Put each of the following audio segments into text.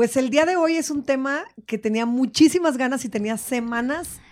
Pues el día de hoy es un tema que tenía muchísimas ganas y tenía semanas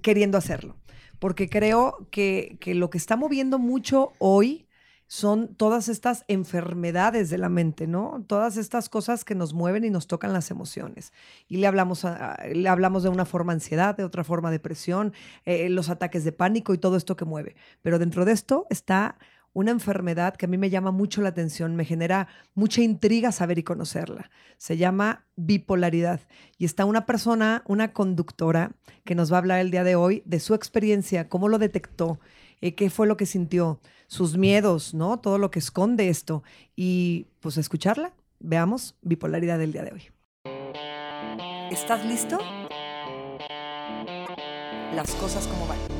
queriendo hacerlo, porque creo que, que lo que está moviendo mucho hoy son todas estas enfermedades de la mente, ¿no? Todas estas cosas que nos mueven y nos tocan las emociones. Y le hablamos, le hablamos de una forma ansiedad, de otra forma depresión, eh, los ataques de pánico y todo esto que mueve. Pero dentro de esto está una enfermedad que a mí me llama mucho la atención, me genera mucha intriga saber y conocerla. Se llama bipolaridad. Y está una persona, una conductora, que nos va a hablar el día de hoy de su experiencia, cómo lo detectó, eh, qué fue lo que sintió, sus miedos, ¿no? Todo lo que esconde esto. Y pues escucharla. Veamos bipolaridad del día de hoy. ¿Estás listo? Las cosas como van.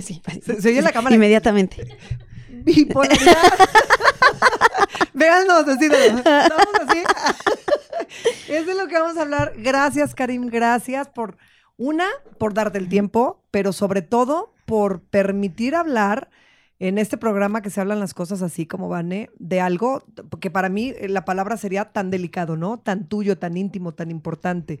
Sí, se, oye la cámara. Inmediatamente. Bipolaridad. Véanos, así, estamos así. es de lo que vamos a hablar. Gracias, Karim. Gracias por, una, por darte el tiempo, pero sobre todo por permitir hablar en este programa que se hablan las cosas así como Vane, de algo que para mí eh, la palabra sería tan delicado, ¿no? Tan tuyo, tan íntimo, tan importante.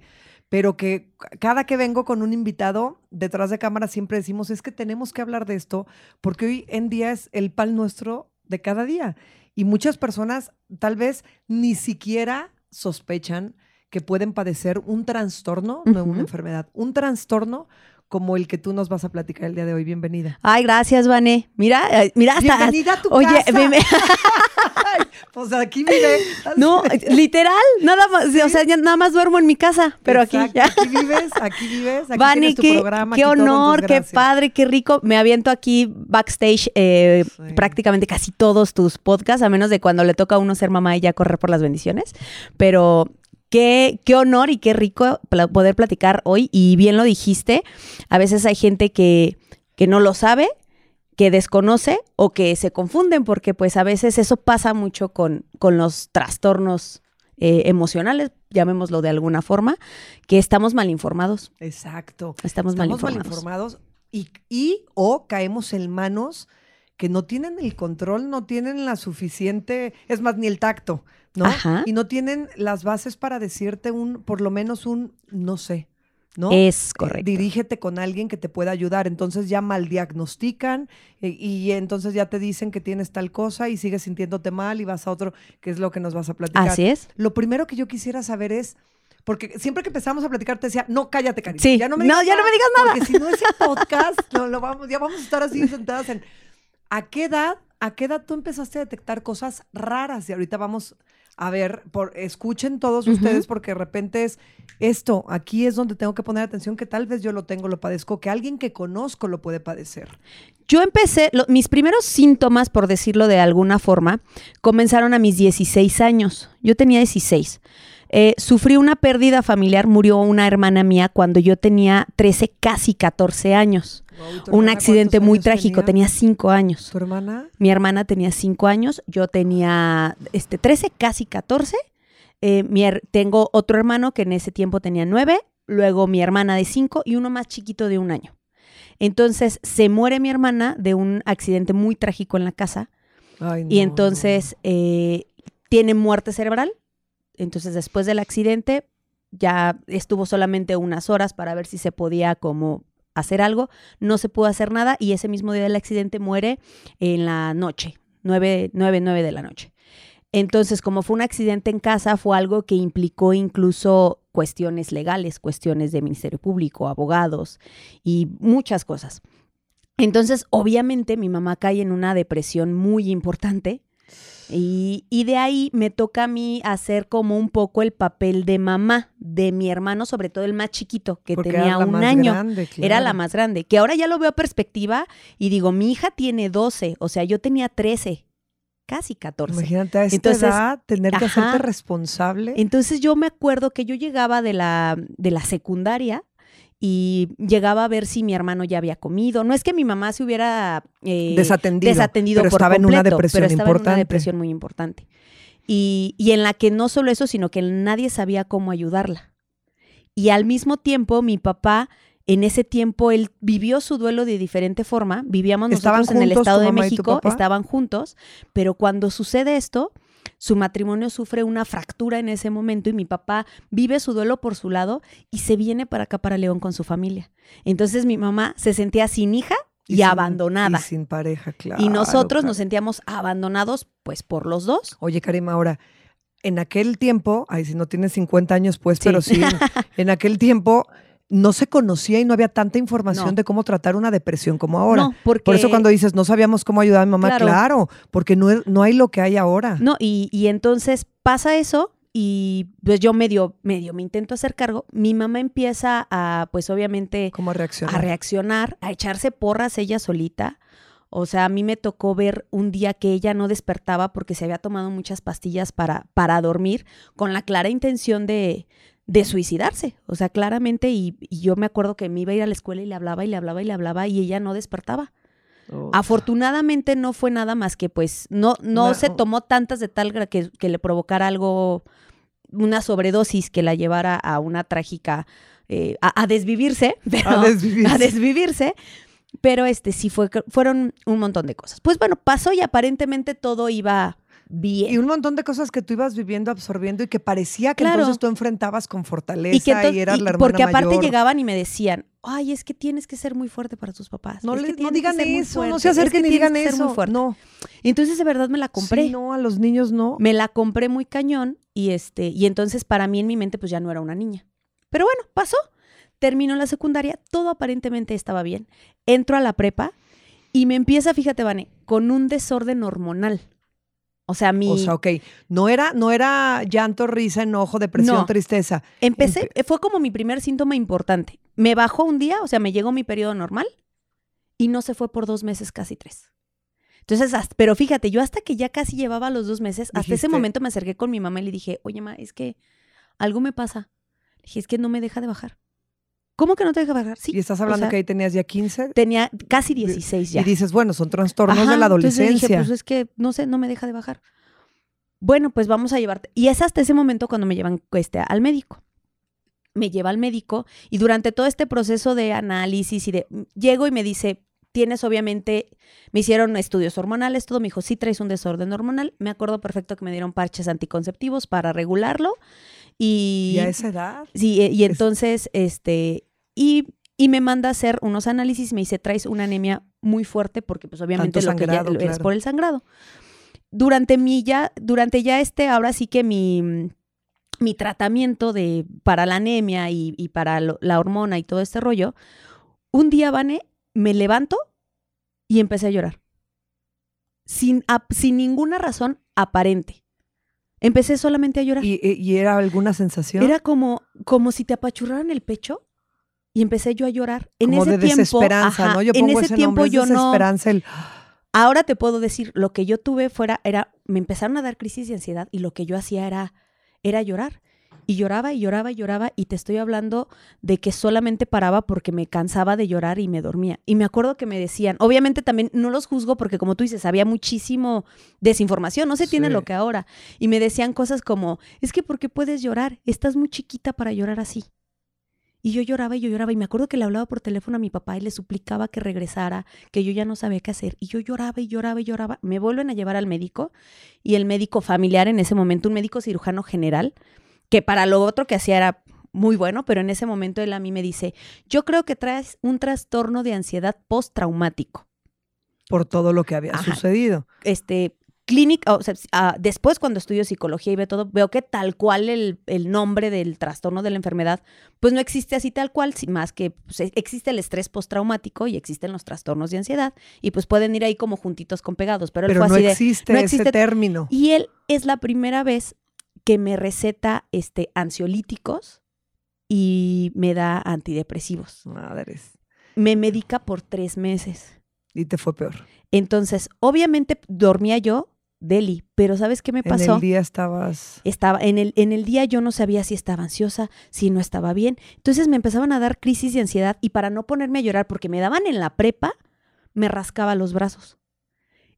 Pero que cada que vengo con un invitado detrás de cámara siempre decimos, es que tenemos que hablar de esto, porque hoy en día es el pan nuestro de cada día. Y muchas personas tal vez ni siquiera sospechan que pueden padecer un trastorno, no una enfermedad, un trastorno como el que tú nos vas a platicar el día de hoy. Bienvenida. Ay, gracias, Vané. Mira, eh, mira hasta. Bienvenida a tu Oye, casa. pues aquí vive. No, literal, nada más, o sea, nada más duermo en mi casa, pero aquí ya. Aquí vives, aquí vives, aquí tienes tu qué, programa. Qué honor, qué padre, qué rico. Me aviento aquí backstage eh, prácticamente casi todos tus podcasts, a menos de cuando le toca a uno ser mamá y ya correr por las bendiciones. Pero Qué, qué, honor y qué rico poder platicar hoy. Y bien lo dijiste, a veces hay gente que, que no lo sabe, que desconoce o que se confunden, porque pues a veces eso pasa mucho con, con los trastornos eh, emocionales, llamémoslo de alguna forma, que estamos mal informados. Exacto. Estamos, mal informados. y, y o caemos en manos que no tienen el control, no tienen la suficiente, es más, ni el tacto, ¿no? Y no tienen las bases para decirte un, por lo menos un, no sé, ¿no? Es eh, correcto. dirígete con alguien que te pueda ayudar. Entonces ya mal diagnostican eh, y entonces ya te dicen que tienes tal cosa y sigues sintiéndote mal y vas a otro, que es lo que nos vas a platicar. Así es. Lo primero que yo quisiera saber es, porque siempre que empezamos a platicar te decía, no, cállate, cariño. Sí. Ya no me digas, ya nada, no me digas nada. Porque si no ese podcast, lo vamos, ya vamos a estar así sentadas en ¿A qué edad, a qué edad tú empezaste a detectar cosas raras? Y ahorita vamos a ver, por, escuchen todos ustedes porque de repente es esto, aquí es donde tengo que poner atención que tal vez yo lo tengo, lo padezco, que alguien que conozco lo puede padecer. Yo empecé, mis primeros síntomas, por decirlo de alguna forma, comenzaron a mis 16 años. Yo tenía 16. Eh, sufrí una pérdida familiar, murió una hermana mía cuando yo tenía 13, casi 14 años. un accidente muy trágico, tenía? 5 años. ¿Tu hermana? Mi hermana tenía 5 años, yo tenía este, 13, casi 14. Eh, tengo otro hermano que en ese tiempo tenía 9, luego mi hermana de 5 y uno más chiquito de un año. Entonces se muere mi hermana de un accidente muy trágico en la casa. Y entonces eh, tiene muerte cerebral entonces, después del accidente, ya estuvo solamente unas horas para ver si se podía como hacer algo. No se pudo hacer nada y ese mismo día del accidente muere en la noche, nueve, nueve, nueve de la noche. Entonces, como fue un accidente en casa, fue algo que implicó incluso cuestiones legales, cuestiones de Ministerio Público, abogados y muchas cosas. Entonces, obviamente, mi mamá cae en una depresión muy importante y, de ahí me toca a mí hacer como un poco el papel de mamá de mi hermano, sobre todo el más chiquito, que tenía un año. Era la más grande, que ahora ya lo veo a perspectiva y digo, mi hija tiene 12, o sea, yo tenía 13 casi 14. Imagínate a esta entonces, edad tener que hacerte responsable. Entonces yo me acuerdo que yo llegaba de la, de la secundaria y llegaba a ver si mi hermano ya había comido. No es que mi mamá se hubiera eh, desatendido, desatendido pero por estaba en una depresión pero estaba importante. en una depresión muy importante. Y, y en la que no solo eso, sino que nadie sabía cómo ayudarla. Y al mismo tiempo mi papá En ese tiempo él vivió su duelo de diferente forma. Vivíamos ¿Estaban nosotros en el Estado de México, estaban juntos, pero cuando sucede esto, su matrimonio sufre una fractura en ese momento y mi papá vive su duelo por su lado y se viene para acá, para León, con su familia. Entonces mi mamá se sentía sin hija y, sin- abandonada. Y sin pareja, claro. y nosotros claro. nos sentíamos abandonados, pues por los dos. Oye, Karima, ahora, en aquel tiempo, ay, si no tienes 50 años, pues, Sí. pero sí, en aquel tiempo no se conocía y no había tanta información No. de cómo tratar una depresión como ahora. No, porque Por eso cuando dices, no sabíamos cómo ayudar a mi mamá, Claro. claro, porque no, no hay lo que hay ahora. No, y, y entonces pasa eso y pues yo medio, medio me intento hacer cargo. Mi mamá empieza a, pues obviamente, ¿Cómo reaccionar? a reaccionar, a echarse porras ella solita. O sea, a mí me tocó ver un día que ella no despertaba porque se había tomado muchas pastillas para, para dormir con la clara intención de, de suicidarse. O sea, claramente, y, y yo me acuerdo que me iba a ir a la escuela y le hablaba y le hablaba y le hablaba y ella no despertaba. Oh. Afortunadamente no fue nada más que pues no, no se tomó tantas de tal que, que le provocara algo, una sobredosis que la llevara a una trágica, eh, a, a desvivirse, pero, A desvivirse. a desvivirse, pero este sí fue, fueron un montón de cosas. Pues bueno, pasó y aparentemente todo iba bien. Y un montón de cosas que tú ibas viviendo, absorbiendo y que parecía que Claro. entonces tú enfrentabas con fortaleza Y que entonces- y eras y la hermana porque aparte mayor. llegaban y me decían, ay, es que tienes que ser muy fuerte para tus papás. No, es le- que no tienes que digan muy eso, no se es que acerquen digan que muy eso. fuerte". No, Y entonces de verdad me la compré. Sí, no, a los niños no. Me la compré muy cañón y este y entonces para mí en mi mente pues ya no era una niña. Pero bueno, pasó. Terminó la secundaria, todo aparentemente estaba bien. Entro a la prepa y me empieza, fíjate, Vane, con un desorden hormonal. O sea, mi O sea, ok, no era, no era llanto, risa, enojo, depresión, No. tristeza. empecé, fue como mi primer síntoma importante. Me bajó un día, o sea, me llegó mi periodo normal y no se fue por dos meses, casi tres. Entonces, hasta- pero fíjate, yo hasta que ya casi llevaba los dos meses, hasta ese momento me acerqué con mi mamá y le dije, oye, ma, es que algo me pasa. Le dije, es que no me deja de bajar. ¿Cómo que no te deja bajar? Sí. y estás o hablando sea, que ahí tenías ya 15 Tenía casi 16 ya. y dices, bueno, son trastornos Ajá, de la entonces dije, adolescencia. pues es que no sé, no me deja de bajar. Bueno, pues vamos a llevarte. Y es hasta ese momento cuando me llevan este, al médico. Me lleva al médico y durante todo este proceso de análisis y de. Llego y me dice. Tienes obviamente, me hicieron estudios hormonales, todo, me dijo, sí traes un desorden hormonal. Me acuerdo perfecto que me dieron parches anticonceptivos para regularlo. Y, y a esa edad. Sí, eh, y Es- entonces, este, y, y me manda a hacer unos análisis, me dice, traes una anemia muy fuerte, porque pues obviamente lo que ya sangrado, es claro. por el sangrado. Durante mi ya, durante ya este, ahora sí que mi, mi tratamiento de, para la anemia y, y para lo- la hormona y todo este rollo, un día, Vane, me levanto y empecé a llorar. Sin, ap- sin ninguna razón aparente. Empecé solamente a llorar. ¿Y, y- era alguna sensación? Era como, como si te apachurraran el pecho y empecé yo a llorar. En como ese de tiempo, desesperanza, ajá, ¿no? Yo en pongo ese ese tiempo nombre, es yo no. desesperanza, el- Ahora te puedo decir, lo que yo tuve fuera, era, me empezaron a dar crisis de ansiedad y lo que yo hacía era, era llorar. Y lloraba y lloraba y lloraba y te estoy hablando de que solamente paraba porque me cansaba de llorar y me dormía. Y me acuerdo que me decían, obviamente también no los juzgo porque como tú dices, había muchísimo desinformación, no se tiene Sí. lo que ahora. Y me decían cosas como, es que ¿por qué puedes llorar? Estás muy chiquita para llorar así. Y yo lloraba y yo lloraba y me acuerdo que le hablaba por teléfono a mi papá y le suplicaba que regresara, que yo ya no sabía qué hacer. Y yo lloraba y lloraba y lloraba. Me vuelven a llevar al médico y el médico familiar en ese momento, un médico cirujano general, que para lo otro que hacía era muy bueno, pero en ese momento él a mí me dice, yo creo que traes un trastorno de ansiedad postraumático. por todo lo que había Ajá. sucedido. Este, clínica, o sea, ah, después cuando estudio psicología y veo todo, veo que tal cual el, el nombre del trastorno de la enfermedad, pues no existe así tal cual, más que pues, e- existe el estrés postraumático y existen los trastornos de ansiedad y pues pueden ir ahí como juntitos con pegados, pero él Pero fue no así de, existe no ese existe- término. y él es la primera vez que me receta este ansiolíticos y me da antidepresivos. Madres. Me medica por tres meses. Y te fue peor. Entonces, obviamente dormía yo, Deli, pero ¿sabes qué me En pasó? el día estabas. Estaba en el, en el día yo no sabía si estaba ansiosa, si no estaba bien. Entonces me empezaban a dar crisis de ansiedad y para no ponerme a llorar, porque me daban en la prepa, me rascaba los brazos.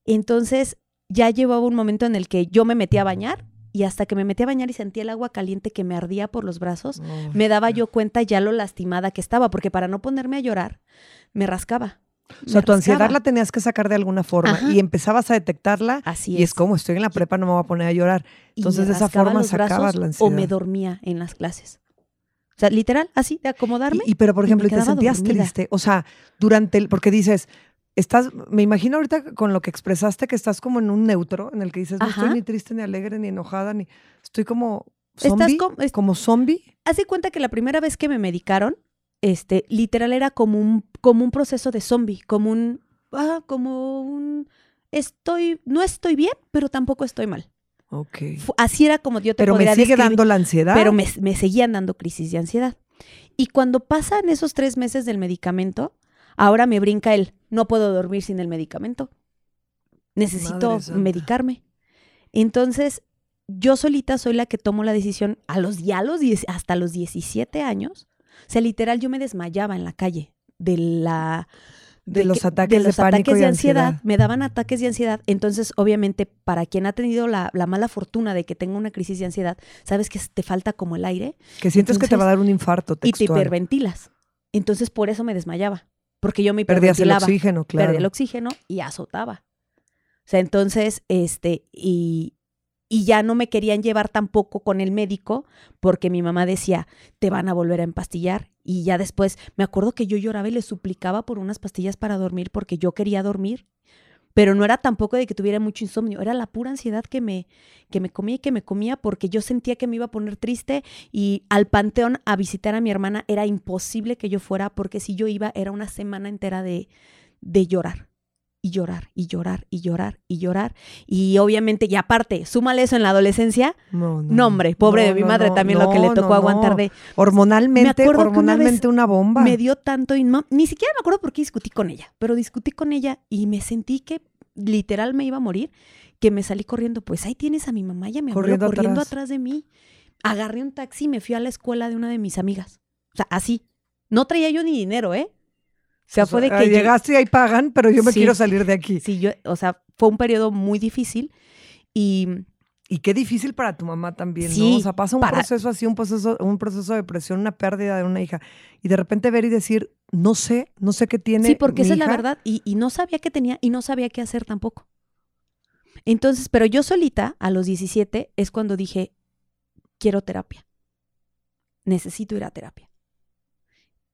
Entonces ya llevaba un momento en el que yo me metía a bañar y hasta que me metí a bañar y sentía el agua caliente que me ardía por los brazos, me daba yo cuenta ya lo lastimada que estaba, porque para no ponerme a llorar, me rascaba. O sea, tu ansiedad la tenías que sacar de alguna forma Ajá. y empezabas a detectarla Así y es como estoy en la prepa, no me voy a poner a llorar. Entonces, de esa forma sacabas la ansiedad. O me dormía en las clases. O sea, literal, así, de acomodarme. Y, y pero, por ejemplo, me ¿y te sentías dormida. triste? O sea, durante el, porque dices, estás, me imagino ahorita con lo que expresaste que estás como en un neutro, en el que dices, no estoy ni triste, ni alegre, ni enojada, ni estoy como Estás zombie, com- es- como zombie. Haz de cuenta que la primera vez que me medicaron, este, literal era como un, como un proceso de zombie, como un, ah, como un, estoy, no estoy bien, pero tampoco estoy mal. Ok. Fu- Así era como yo te Pero me sigue describir, dando la ansiedad. pero me, me seguían dando crisis de ansiedad. Y cuando pasan esos tres meses del medicamento, ahora me brinca el, no puedo dormir sin el medicamento. Necesito medicarme. Entonces, yo solita soy la que tomo la decisión a los, ya los 10 hasta los 17 años. O sea, literal, yo me desmayaba en la calle de la... De los que- ataques de los pánico ataques y de ansiedad. ansiedad. Me daban ataques de ansiedad. Entonces, obviamente, para quien ha tenido la, la mala fortuna de que tenga una crisis de ansiedad, sabes que te falta como el aire que sientes que te va a dar un infarto y te hiperventilas. Entonces, por eso me desmayaba. Porque yo me Perdías el hiperventilaba oxígeno, claro. el oxígeno y azotaba. O sea, entonces, este, y, y ya no me querían llevar tampoco con el médico porque mi mamá decía, te van a volver a empastillar. Y ya después, me acuerdo que yo lloraba y le suplicaba por unas pastillas para dormir porque yo quería dormir. Pero no era tampoco de que tuviera mucho insomnio, era la pura ansiedad que me, que me comía y que me comía porque yo sentía que me iba a poner triste y al panteón a visitar a mi hermana era imposible que yo fuera porque si yo iba era una semana entera de, de llorar y llorar y llorar y llorar y llorar. Y obviamente, y aparte, súmale eso en la adolescencia. No, No, hombre, pobre No, de mi madre también lo que le tocó aguantar de... Hormonalmente, una hormonalmente vez una bomba. Me dio tanto y ni siquiera me acuerdo por qué discutí con ella, pero discutí con ella y me sentí que literal me iba a morir, que me salí corriendo. Pues ahí tienes a mi mamá y a mi abuelo Corriendo corriendo atrás. atrás de mí. Agarré un taxi y me fui a la escuela de una de mis amigas. O sea, así. No traía yo ni dinero, ¿eh? O sea, fue de que... yo- llegaste y ahí pagan, pero yo me Sí. quiero salir de aquí. Sí, yo, o sea, fue un periodo muy difícil y Y qué difícil para tu mamá también, ¿no? Sí, O sea, pasa un para- proceso así, un proceso, un proceso de depresión, una pérdida de una hija. Y de repente ver y decir, no sé, no sé qué tiene. sí, porque mi esa es la hija. verdad y, y no sabía qué tenía y no sabía qué hacer tampoco. Entonces, pero yo solita a los 17 es cuando dije, quiero terapia. Necesito ir a terapia.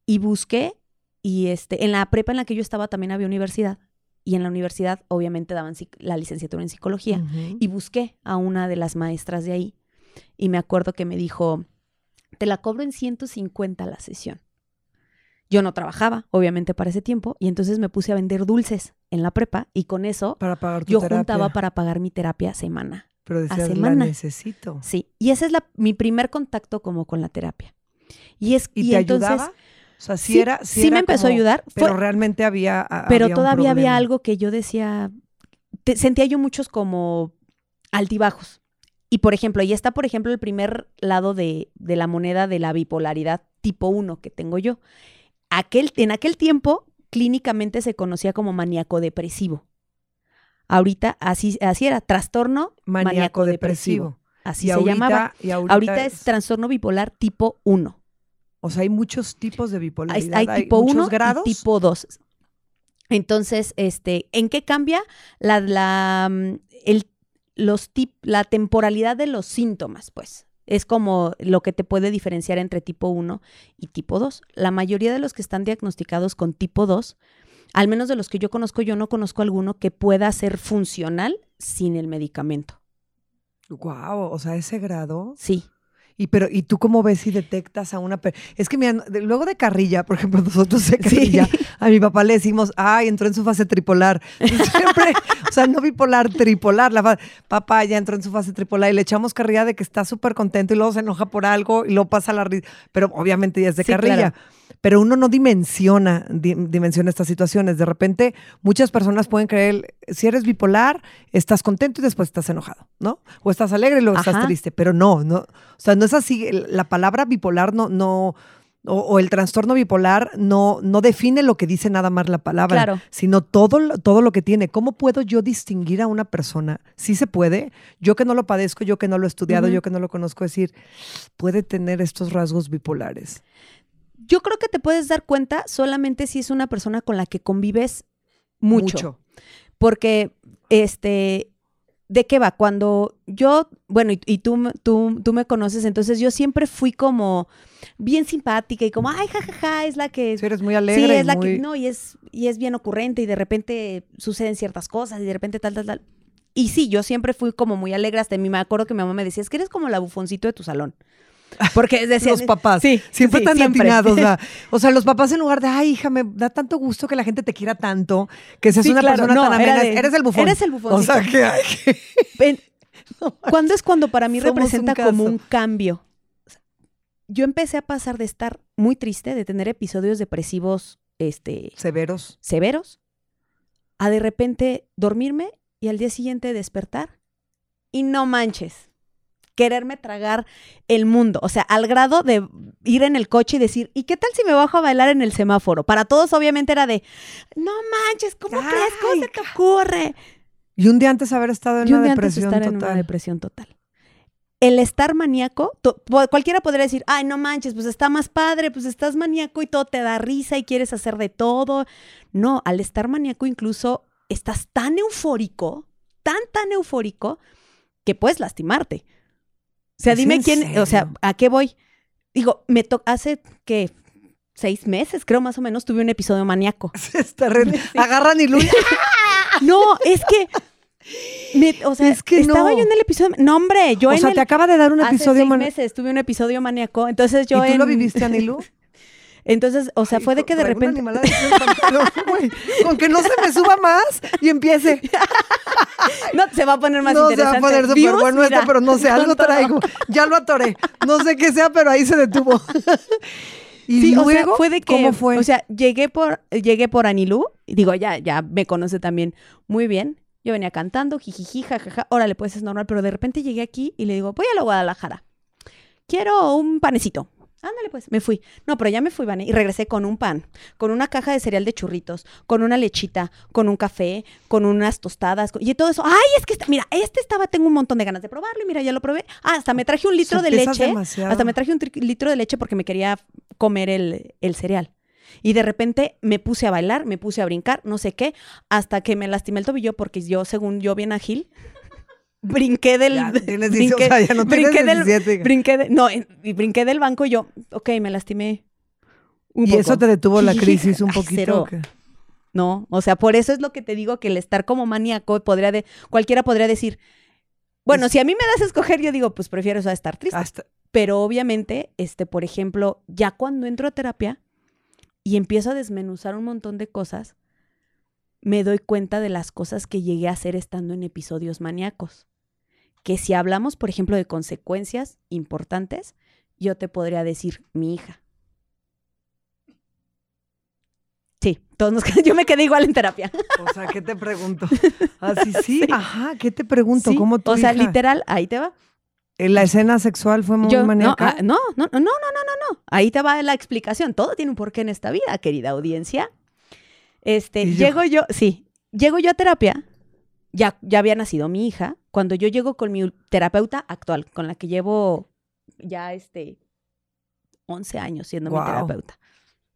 Y busqué y este en la prepa en la que yo estaba también había universidad y en la universidad obviamente daban la licenciatura en psicología. Y busqué a una de las maestras de ahí y me acuerdo que me dijo, te la cobro en 150 la sesión. Yo no trabajaba, obviamente, para ese tiempo, y entonces me puse a vender dulces en la prepa y con eso para pagar yo terapia. juntaba para pagar mi terapia semana. Pero decías, la semana. necesito. Sí, y ese es la, mi primer contacto como con la terapia. Y es ¿Y, y te entonces ayudaba? O sea, sí, sí, era. Sí, sí era me empezó a ayudar, Pero fue- realmente había. a- pero había todavía había algo que yo decía, te- sentía yo muchos como altibajos. Y por ejemplo, ahí está, por ejemplo, el primer lado de, de la moneda de la bipolaridad tipo 1 que tengo yo. Aquel, en aquel tiempo, clínicamente se conocía como maníaco depresivo. Ahorita así, así era, trastorno Maníaco depresivo. Así Y se ahorita- llamaba. y ahorita, Ahorita es trastorno bipolar tipo 1. O sea, hay muchos tipos de Hay, bipolaridad. hay tipo muchos 1 grados. y tipo 2. Entonces, este, ¿en qué cambia la, la, mm, el, los tip, la temporalidad de los síntomas? Pues es como lo que te puede diferenciar entre tipo 1 y tipo 2. La mayoría de los que están diagnosticados con tipo 2, al menos de los que yo conozco, yo no conozco alguno que pueda ser funcional sin el medicamento. Wow, o sea, ese grado. Sí. Y pero, ¿y tú cómo ves si detectas a una Es que mira, de- luego de carrilla, por ejemplo, nosotros de carrilla, a mi papá le decimos, ay, entró en su fase tripolar. Siempre, o sea, no bipolar, tripolar. La papá ya entró en su fase tripolar y le echamos carrilla de que está súper contento y luego se enoja por algo y luego pasa la risa. Pero obviamente ya es de Sí, carrilla. claro. Pero uno no dimensiona, di- dimensiona estas situaciones. De repente, muchas personas pueden creer, si eres bipolar, estás contento y después estás enojado, ¿no? O estás alegre y luego estás triste. Pero no, no. O sea, no es así. La palabra bipolar no, no, o, o el trastorno bipolar no, no define lo que dice nada más la palabra, Claro. sino todo, lo- todo lo que tiene. ¿Cómo puedo yo distinguir a una persona? Sí se puede. Yo que no lo padezco, yo que no lo he estudiado, yo que no lo conozco, decir, puede tener estos rasgos bipolares. Yo creo que te puedes dar cuenta solamente si es una persona con la que convives mucho. Porque, este, ¿de qué va? Cuando yo, bueno, y, y tú, me- tú, tú me conoces, entonces yo siempre fui como bien simpática y como, ay, jajaja, es la que... Eres muy alegre. sí, es la muy- que, no, y es, y es bien ocurrente y de repente suceden ciertas cosas y de repente tal, tal, tal. Y sí, yo siempre fui como muy alegre, hasta mí me acuerdo que mi mamá me decía, es que eres como la bufoncito de tu salón. Porque decía, los papás. Sí, Siempre sí, tan siempre. atinados. O sea, o los papás en lugar de, ay, hija, me da tanto gusto que la gente te quiera tanto, que seas Sí, una claro, persona no, tan amena. de, eres el bufón. Eres el o bufoncito. sea, que ay, que- ¿Cuándo es cuando para mí Somos representa un como un cambio? O Yo empecé a pasar de estar muy triste, de tener episodios depresivos este, severos. severos, a de repente dormirme y al día siguiente despertar y no manches, quererme tragar el mundo. O sea, al grado de ir en el coche y decir, ¿y qué tal si me bajo a bailar en el semáforo? Para todos obviamente era de, no manches, ¿cómo crees? ¿Cómo Ay, se te ocurre? Y un día antes haber estado en Y un una día antes de depresión en total. una depresión total. El estar maníaco, to- cualquiera podría decir, ay, no manches, pues está más padre, pues estás maníaco y todo te da risa y quieres hacer de todo. No, al estar maníaco incluso estás tan eufórico, tan, tan eufórico, que puedes lastimarte. O sea, ¿Es dime quién, o sea? ¿a qué voy? Digo, me to hace que seis meses, creo más o menos, tuve un episodio maníaco. Está re- Agarran y. No, es que. me- o sea, Es que estaba no. yo en el episodio. No, hombre, yo o en sea, el. te acaba de dar un episodio... seis man- meses tuve un episodio maníaco. Entonces yo. ¿Y tú en- lo viviste, Anilu? Entonces, o sea, Ay, fue de que de una repente. pantalón, güey. Con que no se me suba más y empiece. No, se va a poner más no se va interesante. a poner súper bueno esto, pero no sé, algo traigo. Ya lo atoré. No sé qué sea, pero ahí se detuvo. y Sí, luego, o sea, fue de que, ¿cómo fue? O sea, llegué por, llegué por Anilú, y digo, ya, ya me conoce también muy bien. Yo venía cantando, jijiji, jajaja, órale, pues es normal, pero de repente llegué aquí y le digo, voy a la Guadalajara. Quiero un panecito. Ándale, pues, me fui. No, pero ya me fui, Vane, y regresé con un pan, con una caja de cereal de churritos, con una lechita, con un café, con unas tostadas, con- y todo eso. Ay, es que, está- mira, este estaba, tengo un montón de ganas de probarlo, y mira, ya lo probé. Ah, hasta me traje un litro de leche. demasiado. Hasta me traje un litro de leche porque me quería comer el, el cereal. Y de repente me puse a bailar, me puse a brincar, no sé qué, hasta que me lastimé el tobillo porque yo, según yo bien ágil, brinqué del... Ya tienes 18, brinqué, o sea, ya no tienes brinqué del, 17. brinqué de- no, y brinqué del banco y yo, ok, me lastimé un ¿Y poco. eso te detuvo la crisis un ay, poquito? No, o sea, por eso es lo que te digo que el estar como maníaco podría de, cualquiera podría decir, bueno, Es- si a mí me das a escoger, yo digo, pues prefiero eso a estar triste. Hasta, Pero obviamente, este, por ejemplo, ya cuando entro a terapia y empiezo a desmenuzar un montón de cosas, me doy cuenta de las cosas que llegué a hacer estando en episodios maníacos. Que si hablamos, por ejemplo, de consecuencias importantes, yo te podría decir mi hija. Sí, todos nos yo me quedé igual en terapia. o sea, ¿qué te pregunto? Así sí, ajá, ¿qué te pregunto? Sí, ¿Cómo tu o sea, hija? literal, ahí te va. ¿La escena sexual fue muy no, maníaca? ah, no, no, no, no, no, no, no. Ahí te va la explicación. Todo tiene un porqué en esta vida, querida audiencia. Este, Y yo- llego yo, sí, llego yo a terapia. Ya, ya había nacido mi hija. Cuando yo llego con mi terapeuta actual, con la que llevo ya este 11 años siendo mi terapeuta,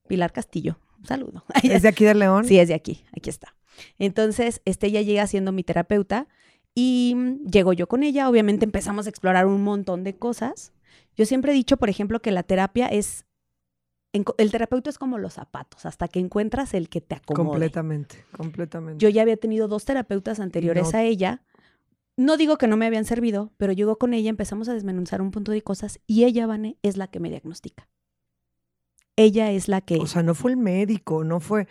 Pilar Castillo. Un saludo. ¿Es de aquí de León? Sí, es de aquí, aquí está. Entonces, este ella llega siendo mi terapeuta y mm, llego yo con ella, obviamente empezamos a explorar un montón de cosas. Yo siempre he dicho, por ejemplo, que la terapia es, el terapeuta es como los zapatos, hasta que encuentras el que te acomode. Completamente, completamente. Yo ya había tenido dos terapeutas anteriores No. a ella. No digo que no me habían servido, pero llego con ella, empezamos a desmenuzar un punto de cosas y ella, Vane, es la que me diagnostica. Ella es la que... O sea, no fue el médico, no fue...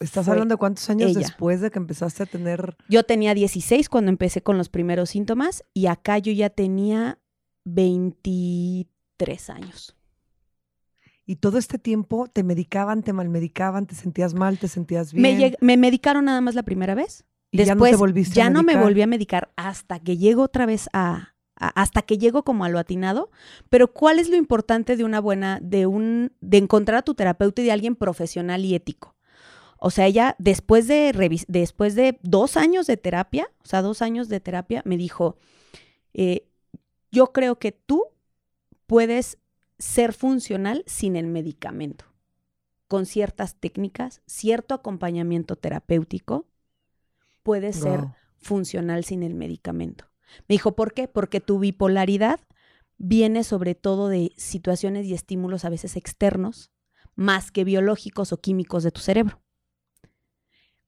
Estás Fue hablando de cuántos años ella. después de que empezaste a tener... Yo tenía 16 cuando empecé con los primeros síntomas y acá yo ya tenía 23 años. Y todo este tiempo te medicaban, te malmedicaban, te sentías mal, te sentías bien. Me, me medicaron nada más la primera vez. Y ya no Después te volviste ya no me volví a medicar hasta que llego otra vez a, a- hasta que llego como a lo atinado. Pero ¿cuál es lo importante de una buena, de un, de encontrar a tu terapeuta y de alguien profesional y ético? O sea, ella después de, después de dos años de terapia, o sea, dos años de terapia, me dijo, eh, yo creo que tú puedes ser funcional sin el medicamento, con ciertas técnicas, cierto acompañamiento terapéutico, puedes ser Wow. funcional sin el medicamento. Me dijo, ¿por qué? Porque tu bipolaridad viene sobre todo de situaciones y estímulos a veces externos, más que biológicos o químicos de tu cerebro.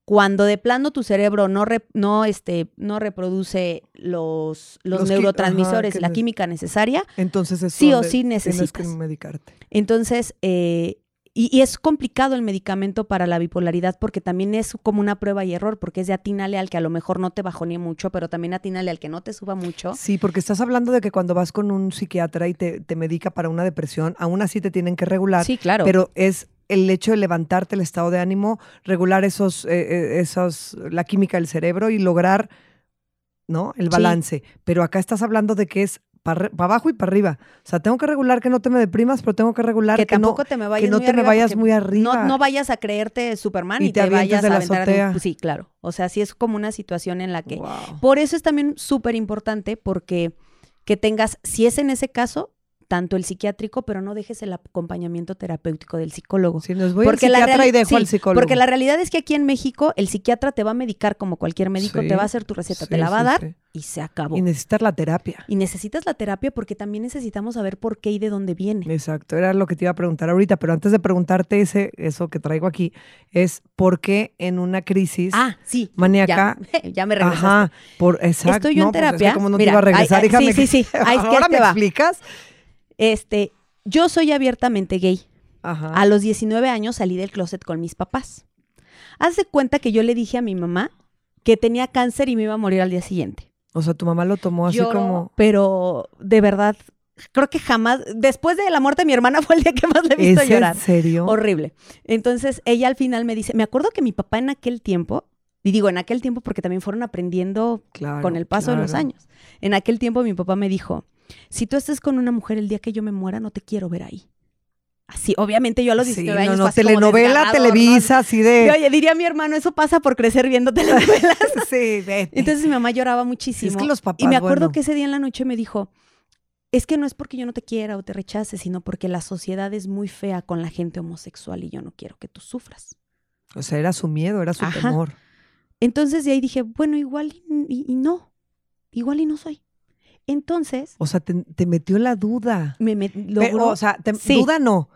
Cuando de plano tu cerebro no, re- no, este, no reproduce los, los, neurotransmisores, ajá, la química necesaria, Entonces es Sí o sí Tienes que necesitas. medicarte. entonces, eh, y, y es complicado el medicamento para la bipolaridad porque también es como una prueba y error, porque es de atínale al que a lo mejor no te bajonee mucho, pero también atínale al que no te suba mucho. Sí, porque estás hablando de que cuando vas con un psiquiatra y te, te medica para una depresión, aún así te tienen que regular, Sí, claro. pero es el hecho de levantarte el estado de ánimo, regular esos, eh, eh, esos, la química del cerebro y lograr, ¿no? El Sí. balance. Pero acá estás hablando de que es para abajo y para arriba. O sea, tengo que regular que no te me deprimas, pero tengo que regular que que, no, tampoco te me vayas que no muy te me arriba vayas porque muy arriba. No, no vayas a creerte Superman Y y, te vayas de a la aventar. azotea. Sí, claro. O sea, sí es como una situación en la que. Wow. Por eso es también súper importante porque que tengas, si es en ese caso, tanto el psiquiátrico, pero no dejes el acompañamiento terapéutico del psicólogo. Si nos voy Porque al la psiquiatra y reali- dejo sí, al psicólogo. Porque la realidad es que aquí en México el psiquiatra te va a medicar como cualquier médico, Sí, te va a hacer tu receta, te la va a dar y se acabó. Y Y, necesitas la terapia. necesitas la terapia porque también necesitamos saber por qué y de dónde viene. Exacto, era lo que te iba a preguntar ahorita, pero antes de preguntarte ese, eso que traigo aquí, es por qué en una crisis Ah, sí. maníaca, Ya, ya me regresaste. ajá, por exacto, Estoy yo en no, pues es que terapia. como no Mira, te iba a regresar, ay, ay, hija, sí, me- sí, sí. Ay, ahora me va. explicas. Este, yo soy abiertamente gay. Ajá. A los 19 años salí del closet con mis papás. Haz de cuenta que yo le dije a mi mamá que tenía cáncer y me iba a morir al día siguiente. O sea, tu mamá lo tomó así como Pero de verdad, creo que jamás, después de la muerte de mi hermana fue el día que más le he visto ¿Es llorar. en serio? Horrible. Entonces ella al final me dice, me acuerdo que mi papá en aquel tiempo, y digo en aquel tiempo porque también fueron aprendiendo Claro, con el paso de los años. En aquel tiempo mi papá me dijo, si tú estés con una mujer el día que yo me muera, no te quiero ver ahí. Así, obviamente yo a los Sí, 19 no, años no, como telenovela, ¿no? Televisa, así de Oye, diría mi hermano, eso pasa por crecer viendo telenovelas. Sí, vete. Entonces mi mamá lloraba Sí, muchísimo. es que los papás, y me acuerdo bueno. que ese día en la noche me dijo, es que no es porque yo no te quiera o te rechace, sino porque la sociedad es muy fea con la gente homosexual y yo no quiero que tú sufras. O sea, era su miedo, era su Ajá. temor. Entonces de ahí dije, bueno, igual y, y- y no, igual y no soy. Entonces O sea, te, te metió la duda. me, me logró, o sea, te- Sí. duda no.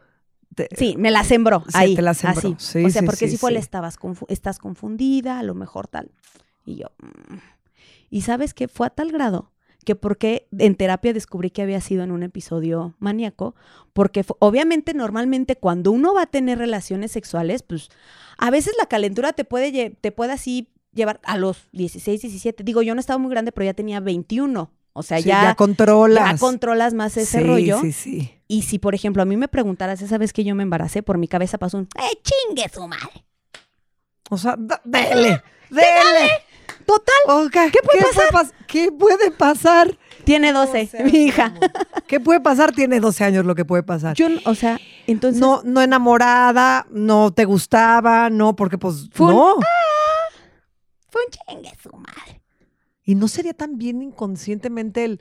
Te- sí, me la sembró Sí, ahí, te la sembró. así. Sí, o sea, porque si fue sí. estabas confu- estás confundida, a lo mejor tal. Y yo, mm. y sabes que fue a tal grado que porque en terapia descubrí que había sido en un episodio maníaco, porque obviamente normalmente cuando uno va a tener relaciones sexuales, pues a veces la calentura te puede, te puede así llevar a los 16, 17. Digo, yo no estaba muy grande, pero ya tenía 21. O sea, Sí, ya, ya controlas. ya controlas más ese Sí, rollo. Sí, sí. Y si, por ejemplo, a mí me preguntaras esa vez que yo me embaracé, por mi cabeza pasó un, ¡eh, chingue su madre! O sea, dele, dele. Total, ¿Qué puede pas- ¿Qué puede pasar? tiene 12, O sea, mi hija. ¿Qué puede pasar? Tiene 12 años lo que puede pasar. Yo, o sea, entonces... no, no enamorada, no te gustaba, no, porque pues Fue un- no. Fue un chingue su madre. Y no sería tan bien inconscientemente el,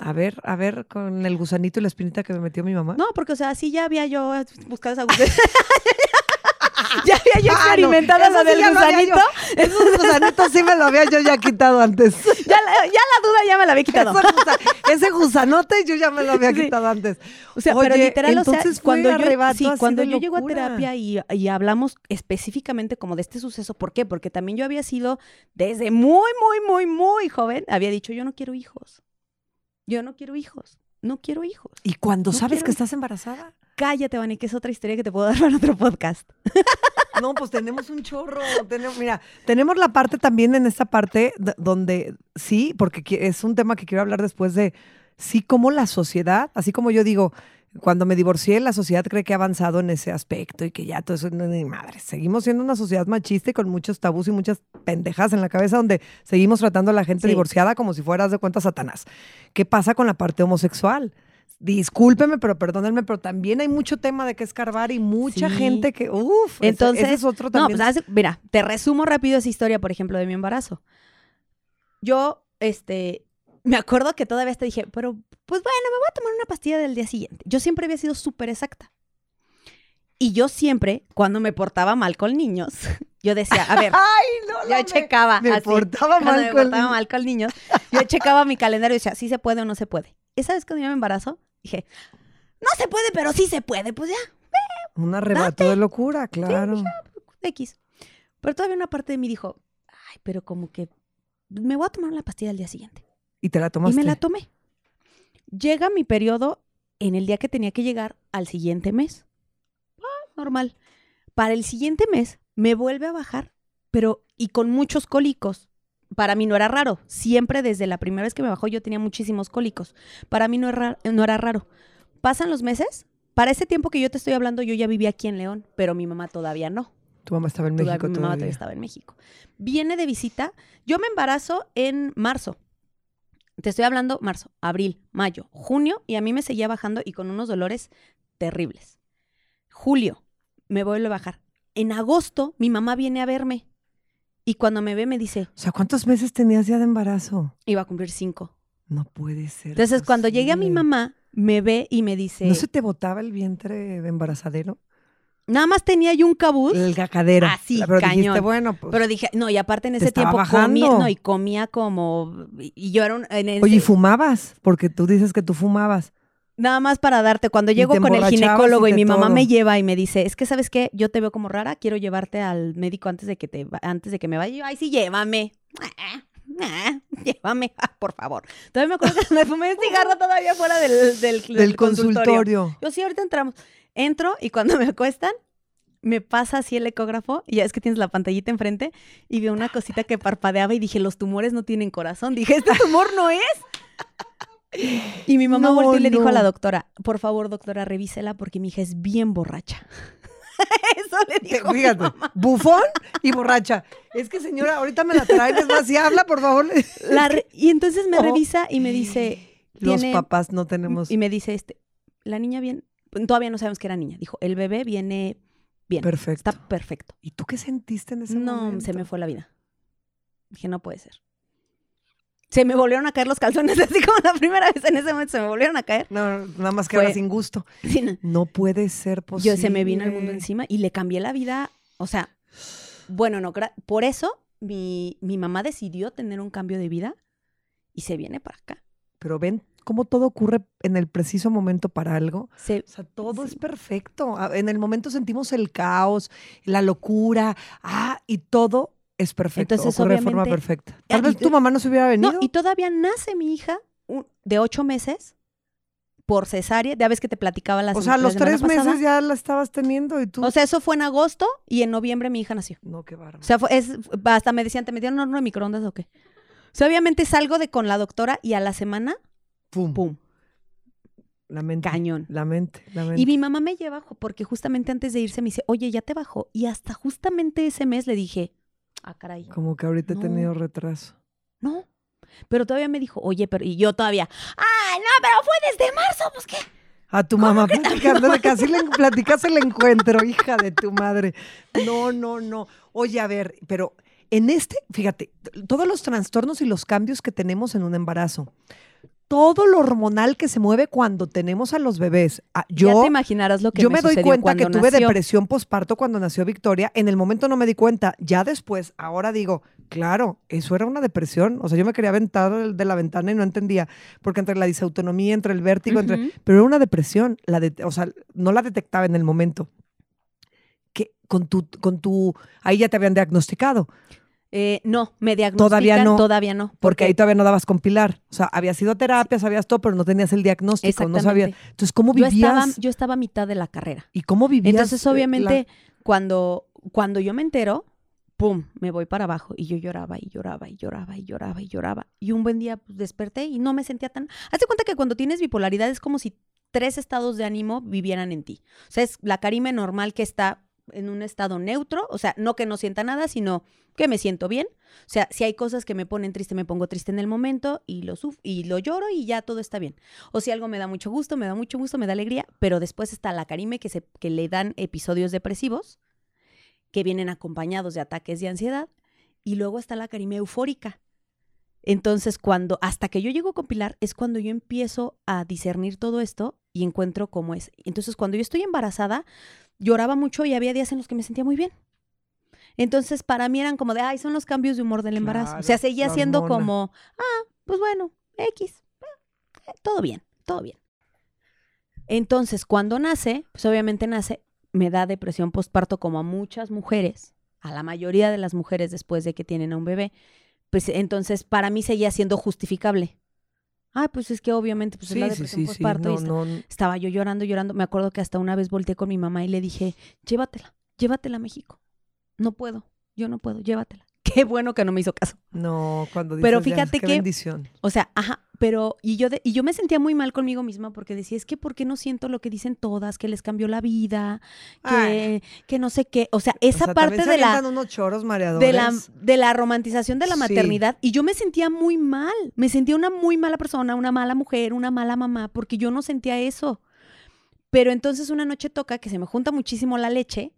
a ver, a ver, con el gusanito y la espinita que me metió mi mamá. No, porque, o sea, sí ya había yo buscado esa había yo Ah, no, experimentado eso lo sí del había gusanito. Esos gusanitos sí me lo había yo ya quitado antes. Ya la, ya la duda ya me la había quitado. Ese, gusa- ese gusanote yo ya me lo había Sí. quitado antes. O sea, pero literal, o sea, cuando yo, sí, cuando yo llego a terapia y, y hablamos específicamente como de este suceso, ¿por qué? Porque también yo había sido desde muy, muy, muy, muy joven, había dicho, yo no quiero hijos. Yo no quiero hijos. No quiero hijos. Y cuando No sabes que estás embarazada, Cállate, Vani, que es otra historia que te puedo dar para otro podcast. no, pues tenemos un chorro. Tenemos, mira, tenemos la parte también en esta parte donde sí, porque es un tema que quiero hablar después de sí, cómo la sociedad, así como yo digo, cuando me divorcié, la sociedad cree que ha avanzado en ese aspecto y que ya todo eso ni madre. Seguimos siendo una sociedad machista y con muchos tabús y muchas pendejas en la cabeza donde seguimos tratando a la gente Sí. divorciada como si fueras de cuenta Satanás. ¿Qué pasa con la parte homosexual? Discúlpeme, pero perdónenme, pero también hay mucho tema de que escarbar y mucha Sí. gente que, uff, Entonces, ese es otro No, también. pues haz- mira, te resumo rápido esa historia, por ejemplo, de mi embarazo. Yo, este, me acuerdo que todavía te dije, pero pues bueno, me voy a tomar una pastilla del día siguiente. Yo siempre había sido súper exacta. Y yo siempre, cuando me portaba mal con niños, yo decía, a ver, Ay, no, yo me- checaba me así, portaba cuando mal me con portaba niños. mal con niños, yo checaba mi calendario y decía, sí se puede o no se puede. Esa vez que yo me embarazo, dije, no se puede, pero sí se puede, pues ya, Un arrebato de locura, claro. X. Pero todavía una parte de mí dijo, ay, pero como que me voy a tomar la pastilla al día siguiente. Y te la Y tomaste. me la tomé. Llega mi periodo en el día que tenía que llegar al siguiente mes. Ah, normal. Para el siguiente mes me vuelve a bajar, pero y con muchos cólicos. Para mí no era raro. Siempre desde la primera vez que me bajó yo tenía muchísimos cólicos. Para mí no era, no era raro. Pasan los meses. Para ese tiempo que yo te estoy hablando, yo ya vivía aquí en León, pero mi mamá todavía no. Tu mamá estaba en Todavía- México mi mamá todavía todavía. estaba en México. Viene de visita. Yo me embarazo en marzo. Te estoy hablando marzo, abril, mayo, junio y a mí me seguía bajando y con unos dolores terribles. Julio, me vuelve a bajar. En agosto, mi mamá viene a verme y cuando me ve me dice, O sea, ¿cuántos meses tenías ya de embarazo? iba a cumplir cinco. No puede ser. Entonces, cuando llegué a mi mamá, me ve y me dice, ¿No se te botaba el vientre de embarazadero? nada más tenía yo un cabuz. El gacadera. Así, Pero dijiste, cañón. bueno, pues. Pero dije, no, y aparte en ese tiempo bajando. comía, no, y comía como, y yo era un, en ese- Oye, ¿y fumabas? Porque tú dices que tú fumabas. Nada más para darte, cuando llego con el ginecólogo y mi mamá todo. me lleva y me dice, es que sabes qué, yo te veo como rara, quiero llevarte al médico antes de que te antes de que me vaya. Y yo, Ay, sí, llévame. Ah, llévame, ah, por favor. Todavía me acuerdo que me fumé un cigarro todavía fuera del, del, del Del consultorio. consultorio. Yo sí, ahorita entramos. Entro y cuando me acuestan, me pasa así el ecógrafo y ya es que tienes la pantallita enfrente y veo una cosita que parpadeaba y dije, los tumores no tienen corazón. Dije, ¿este tumor no es? Y mi mamá No, volteó y le dijo a la no. doctora, por favor, doctora, revísela porque mi hija es bien borracha. Eso le dijo mi Fíjate, mamá. bufón y borracha. Es que señora, ahorita me la traen, es más, si habla, por favor. La re- y entonces me Oh. revisa y me dice, Los tiene- papás no tenemos y me dice, este, la niña bien, todavía no sabemos que era niña. Dijo, el bebé viene bien. perfecto. Está perfecto. ¿Y tú qué sentiste en ese No, momento? se me fue la vida. Dije, no puede ser. Se me volvieron a caer los calzones, así como la primera vez en ese momento se me volvieron a caer. No, nada más que Fue- ahora sin gusto. Sí, no. No puede ser posible. Yo se me vino el mundo encima y le cambié la vida. O sea, bueno, no, por eso mi, mi mamá decidió tener un cambio de vida y se viene para acá. Pero ven cómo todo ocurre en el preciso momento para algo. Se, O sea, todo Sí. es perfecto. A- En el momento sentimos el caos, la locura, ah, y todo es perfecto. Entonces, ocurre de forma perfecta. Tal Ah, vez y- tu mamá no se hubiera venido. no, y todavía nace mi hija de ocho meses por cesárea. Ya ves que te platicaba la o sea, los tres meses pasada. ya la estabas teniendo y tú. O sea, eso fue en agosto y en noviembre mi hija nació. no, qué bárbaro. O sea, fue- es, hasta me decían, ¿te metieron un horno de microondas o qué? O sea, obviamente salgo de con la doctora y a la semana, pum, ¡pum! La mente. Cañón. La mente, la mente. Y mi mamá me lleva porque justamente antes de irse me dice, oye, ya te bajó. Y hasta justamente ese mes le dije, ah, caray, Como que ahorita he tenido retraso. no. Pero todavía me dijo, oye, pero y yo todavía, ay, no, pero fue desde marzo, pues qué. A tu mamá que así le platicas el encuentro, hija de tu madre. No, no, no. Oye, a ver, pero en este, fíjate, todos los trastornos y los cambios que tenemos en un embarazo, todo lo hormonal que se mueve cuando tenemos a los bebés. Ah, ya Yo, te imaginarás lo que yo me, me doy cuenta que tuve nació. depresión posparto cuando nació Victoria. En el momento no me di cuenta. Ya después, ahora digo, claro, eso era una depresión. O sea, yo me quería aventar de- la ventana y no entendía. Porque entre la disautonomía, entre el vértigo, entre pero era una depresión, la de, o sea, no la detectaba en el momento. Que con tu, con tu, ahí ya te habían diagnosticado, Eh, no, me diagnostican, Todavía no, Todavía no. porque ahí todavía no dabas con Pilar. O sea, habías ido a terapia, sabías todo, pero no tenías el diagnóstico, no sabías. Entonces, ¿cómo yo vivías? estaba, yo estaba a mitad de la carrera. ¿Y cómo vivías? Entonces, eh, obviamente, la- cuando, cuando yo me entero, pum, me voy para abajo. Y yo lloraba y lloraba y lloraba y lloraba y lloraba. Y un buen día pues, desperté y no me sentía tan... Hazte cuenta que cuando tienes bipolaridad es como si tres estados de ánimo vivieran en ti. O sea, es la Karime normal que está en un estado neutro, o sea, no que no sienta nada, sino que me siento bien. O sea, si hay cosas que me ponen triste, me pongo triste en el momento y lo suf y lo lloro y ya todo está bien. O si algo me da mucho gusto, me da mucho gusto, me da alegría, pero después está la Karime que se que le dan episodios depresivos que vienen acompañados de ataques de ansiedad y luego está la Karime eufórica. Entonces, cuando hasta que yo llego a compilar es cuando yo empiezo a discernir todo esto y encuentro cómo es. Entonces, cuando yo estoy embarazada, lloraba mucho y había días en los que me sentía muy bien. Entonces, para mí eran como de, ay, son los cambios de humor del embarazo. o sea, seguía siendo como, ah, pues bueno, X, eh, todo bien, todo bien. Entonces, cuando nace, pues obviamente nace, me da depresión postparto como a muchas mujeres, a la mayoría de las mujeres después de que tienen a un bebé. Pues entonces, para mí seguía siendo justificable. Ay, pues es que obviamente pues es la depresión postparto. Estaba yo llorando, llorando. Me acuerdo que hasta una vez volteé con mi mamá y le dije, llévatela, llévatela a México. No puedo, yo no puedo, llévatela. Qué bueno que no me hizo caso. No, cuando dices, Pero fíjate qué que, bendición. o sea, ajá, pero y yo de- y yo me sentía muy mal conmigo misma porque decía, es que ¿por qué no siento lo que dicen todas, que les cambió la vida, que, que no sé qué, o sea, esa O sea, parte se de la unos choros mareadores. de la, de la romantización de la Sí. maternidad y yo me sentía muy mal, me sentía una muy mala persona, una mala mujer, una mala mamá, porque yo no sentía eso. Pero entonces una noche toca que se me junta muchísimo la leche,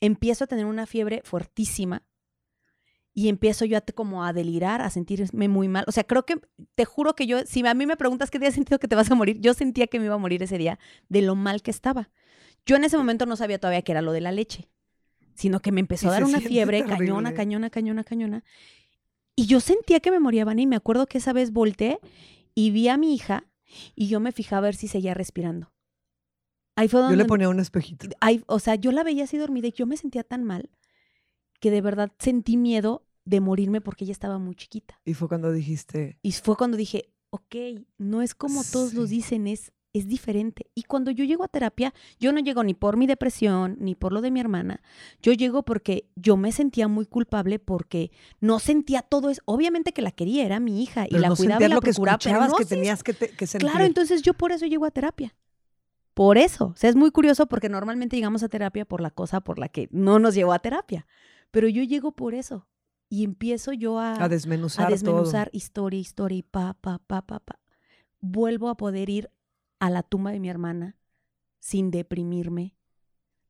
empiezo a tener una fiebre fuertísima y empiezo yo a te- como a delirar, a sentirme muy mal. O sea, creo que, te juro que yo, si a mí me preguntas qué día has sentido que te vas a morir, yo sentía que me iba a morir ese día de lo mal que estaba. Yo en ese momento no sabía todavía que era lo de la leche, sino que me empezó a dar una fiebre terrible. cañona, cañona, cañona, cañona. Y yo sentía que me moría, Vani, y me acuerdo que esa vez volteé y vi a mi hija y yo me fijaba a ver si seguía respirando. Ahí fue Yo donde le ponía un espejito. Ay, o sea, yo la veía así dormida y yo me sentía tan mal que de verdad sentí miedo de morirme porque ella estaba muy chiquita. Y fue cuando dijiste, Y fue cuando dije, ok, no es como todos Sí. dicen, es, es diferente. Y cuando yo llego a terapia, yo no llego ni por mi depresión, ni por lo de mi hermana. Yo llego porque yo me sentía muy culpable porque no sentía todo eso. Obviamente que la quería, era mi hija y pero la no cuidaba y la lo que procuraba, pero escuchabas no que tenías que, te- que sentir. Claro, entonces yo por eso llego a terapia. Por eso. O sea, es muy curioso porque normalmente llegamos a terapia por la cosa por la que no nos llevó a terapia. Pero yo llego por eso. Y empiezo yo a, a desmenuzar, a desmenuzar todo. historia, historia y pa, pa, pa, pa, pa. Vuelvo a poder ir a la tumba de mi hermana sin deprimirme.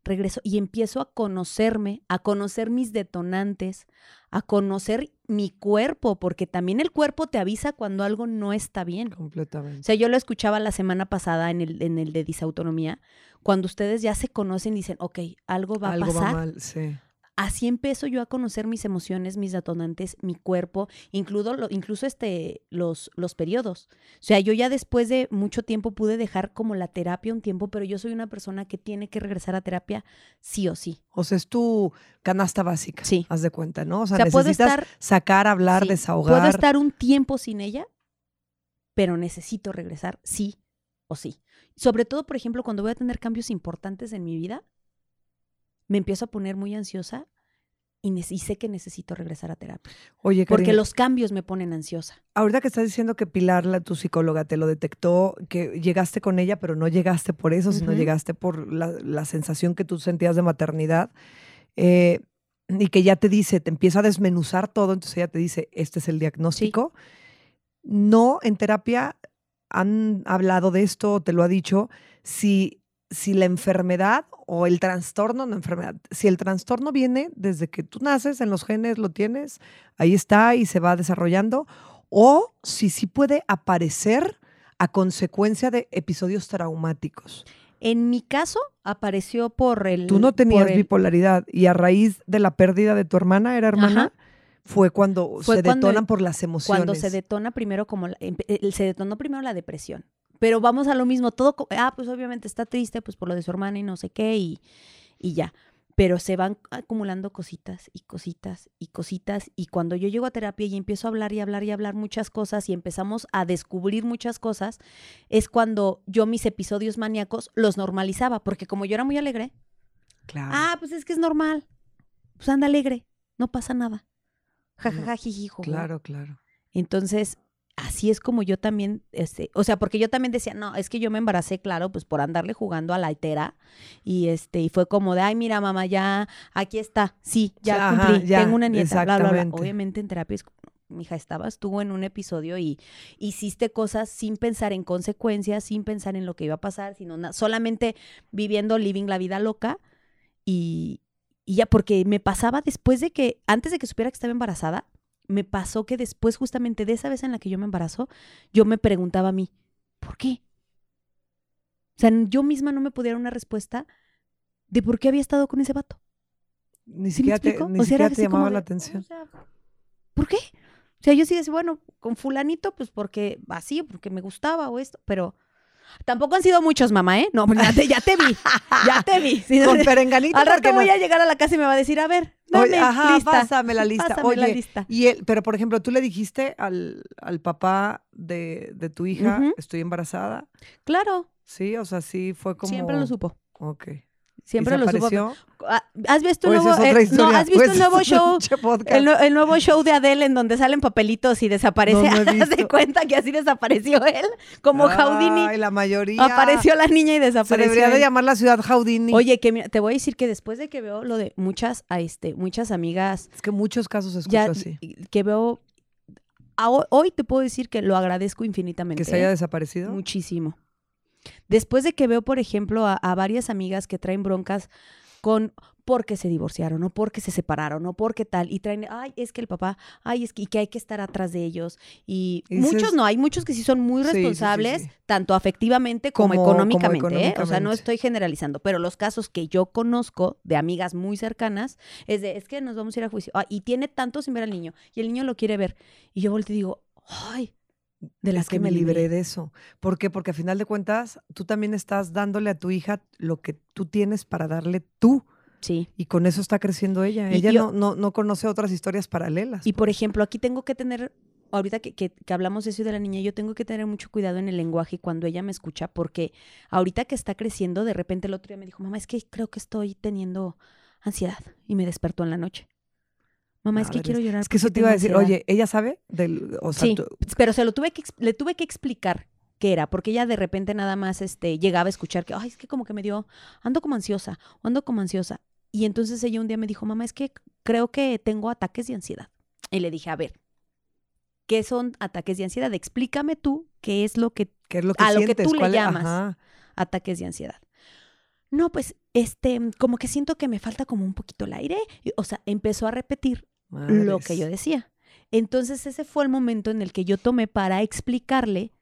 Regreso y empiezo a conocerme, a conocer mis detonantes, a conocer mi cuerpo, porque también el cuerpo te avisa cuando algo no está bien. O Completamente. sea, yo lo escuchaba la semana pasada en el, en el de disautonomía, cuando ustedes ya se conocen y dicen, ok, algo va Algo a pasar. va mal, sí. Así empiezo yo a conocer mis emociones, mis detonantes, mi cuerpo, incluso, incluso este, los, los periodos. O sea, yo ya después de mucho tiempo pude dejar como la terapia un tiempo, pero yo soy una persona que tiene que regresar a terapia sí o sí. O sea, es tu canasta básica. Sí. Haz de cuenta, ¿no? O sea, O sea, puedo necesitas estar- sacar, hablar, Sí, desahogar. Puedo estar un tiempo sin ella, pero necesito regresar sí o sí. Sobre todo, por ejemplo, cuando voy a tener cambios importantes en mi vida, me empiezo a poner muy ansiosa y, sé que necesito regresar a terapia. Oye, Porque los cambios me ponen ansiosa. ahorita que estás diciendo que Pilar, la, tu psicóloga, te lo detectó, que llegaste con ella, pero no llegaste por eso, sino llegaste por la, la sensación que tú sentías de maternidad. eh, y que ya te dice, te empieza a desmenuzar todo, entonces ella te dice, este es el diagnóstico. No, en terapia han hablado de esto, te lo ha dicho, si, si la enfermedad o el trastorno, no enfermedad, si el trastorno viene desde que tú naces, en los genes lo tienes, ahí está y se va desarrollando, o si sí puede aparecer a consecuencia de episodios traumáticos. En mi caso, apareció por el. Tú no tenías el- bipolaridad y a raíz de la pérdida de tu hermana, ¿era hermana? Ajá. Fue cuando Fue se cuando- detonan por las emociones. Cuando se detona primero como la- empe- eh, se detonó primero la depresión. Pero vamos a lo mismo, todo, ah, pues obviamente está triste, pues por lo de su hermana y no sé qué, y, y ya. Pero se van acumulando cositas y cositas y cositas. Y cuando yo llego a terapia y empiezo a hablar y hablar y hablar muchas cosas y empezamos a descubrir muchas cosas, es cuando yo mis episodios maníacos los normalizaba. Porque como yo era muy alegre, Claro. ah, pues es que es normal. Pues anda alegre, no pasa nada. Ja, ja, ja, jiji, jojo. claro, claro. Entonces, así es como yo también, este, o sea, porque yo también decía, no, es que yo me embaracé, claro, pues por andarle jugando a la etera y este, y fue como de, ay, mira, mamá, ya, aquí está, sí, ya Ajá, cumplí, ya, tengo una nieta, bla, bla, bla. exactamente. Obviamente en terapia es, mija, estabas tú en un episodio y hiciste cosas sin pensar en consecuencias, sin pensar en lo que iba a pasar, sino solamente viviendo, living la vida loca y, y ya, porque me pasaba después de que, antes de que supiera que estaba embarazada, me pasó que después justamente de esa vez en la que yo me embarazo, yo me preguntaba a mí, ¿por qué? O sea, yo misma no me podía dar una respuesta de por qué había estado con ese vato. Ni ¿Sí me siquiera te, ni O sea, era siquiera te llamaba de, la atención. o sea, ¿Por qué? O sea, yo sí decía, bueno, con fulanito, pues porque así, porque me gustaba o esto, pero tampoco han sido muchos, mamá, ¿eh? No, pues ya te, ya te vi, ya te vi. Sí, Con perenganito. Al rato voy no- a llegar a la casa y me va a decir, a ver, dame Oye, ajá, lista. pásame la lista. Pásame Oye, la lista. y él, pero por ejemplo, tú le dijiste al, al papá de, de tu hija, Ujú. estoy embarazada, Claro, ¿sí? O sea, sí fue como... siempre lo supo. Ok. Siempre ¿Y lo se supo. apareció? Ah, ¿Has visto ¿O el esa nuevo, eh, no? ¿has visto ¿O el nuevo show? El, nue- el nuevo show de Adele en donde salen papelitos y desaparece. No, Haz de cuenta que así desapareció él, como Houdini. Ay, la mayoría. Apareció la niña y Se desapareció. debería de llamar la ciudad Houdini. Oye, que mira, te voy a decir que después de que veo lo de muchas, a este, muchas amigas, Es que muchos casos escucho así. que veo, a hoy te puedo decir que lo agradezco infinitamente. Que se haya ¿eh? desaparecido. Muchísimo. Después de que veo, por ejemplo, a, a varias amigas que traen broncas con porque se divorciaron o porque se separaron o porque tal y traen, ay, es que el papá, ay, es que, y que hay que estar atrás de ellos y, Y muchos no, hay muchos que sí son muy Sí, sí, sí, responsables sí. tanto afectivamente como, Como- como económicamente, ¿eh? o sea, no estoy generalizando, pero los casos que yo conozco de amigas muy cercanas es de, es que nos vamos a ir a juicio ah, y tiene tanto sin ver al niño y el niño lo quiere ver y yo volteo y digo, ay, de las es que me libré de eso. ¿Por qué? Porque a final de cuentas, tú también estás dándole a tu hija lo que tú tienes para darle tú. Sí. Y con eso está creciendo ella. Y ella yo- no, no, no conoce otras historias paralelas. Y por pues. ejemplo, aquí tengo que tener, ahorita que, que- que hablamos de eso de la niña, yo tengo que tener mucho cuidado en el lenguaje cuando ella me escucha, porque ahorita que está creciendo, de repente el otro día me dijo, mamá, es que creo que estoy teniendo ansiedad. Y me despertó en la noche. Mamá, es que quiero llorar. Es que eso te iba a decir, ansiedad". oye, ¿ella sabe? Del, o sea, sí, tú- pero se lo tuve que, le tuve que explicar qué era, porque ella de repente nada más este, llegaba a escuchar que, ay, es que como que me dio, ando como ansiosa, o ando como ansiosa. Y entonces ella un día me dijo, mamá, es que creo que tengo ataques de ansiedad. Y le dije, a ver, ¿qué son ataques de ansiedad? Explícame tú qué es lo que ¿qué es lo que a lo que sientes? tú le llamas. Ajá. ataques de ansiedad. No, pues, este, como que siento que me falta como un poquito el aire. Y, o sea, empezó a repetir lo que yo decía. Entonces ese fue el momento en el que yo tomé para explicarle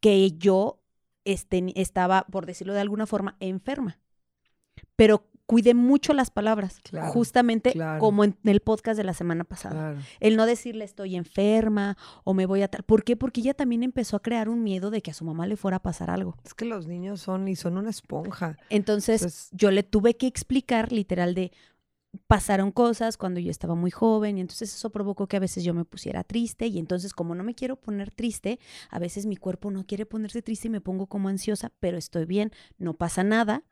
que yo este, estaba, por decirlo de alguna forma, enferma. Pero cuidé mucho las palabras, Claro, justamente claro. como en el podcast de la semana pasada. Claro. El no decirle estoy enferma o me voy a tal. ¿Por qué? Porque ella también empezó a crear un miedo de que a su mamá le fuera a pasar algo. Es que los niños son y son una esponja. Entonces, Entonces- yo le tuve que explicar literal de pasaron cosas cuando yo estaba muy joven y entonces eso provocó que a veces yo me pusiera triste y entonces como no me quiero poner triste, a veces mi cuerpo no quiere ponerse triste y me pongo como ansiosa, pero estoy bien, no pasa nada,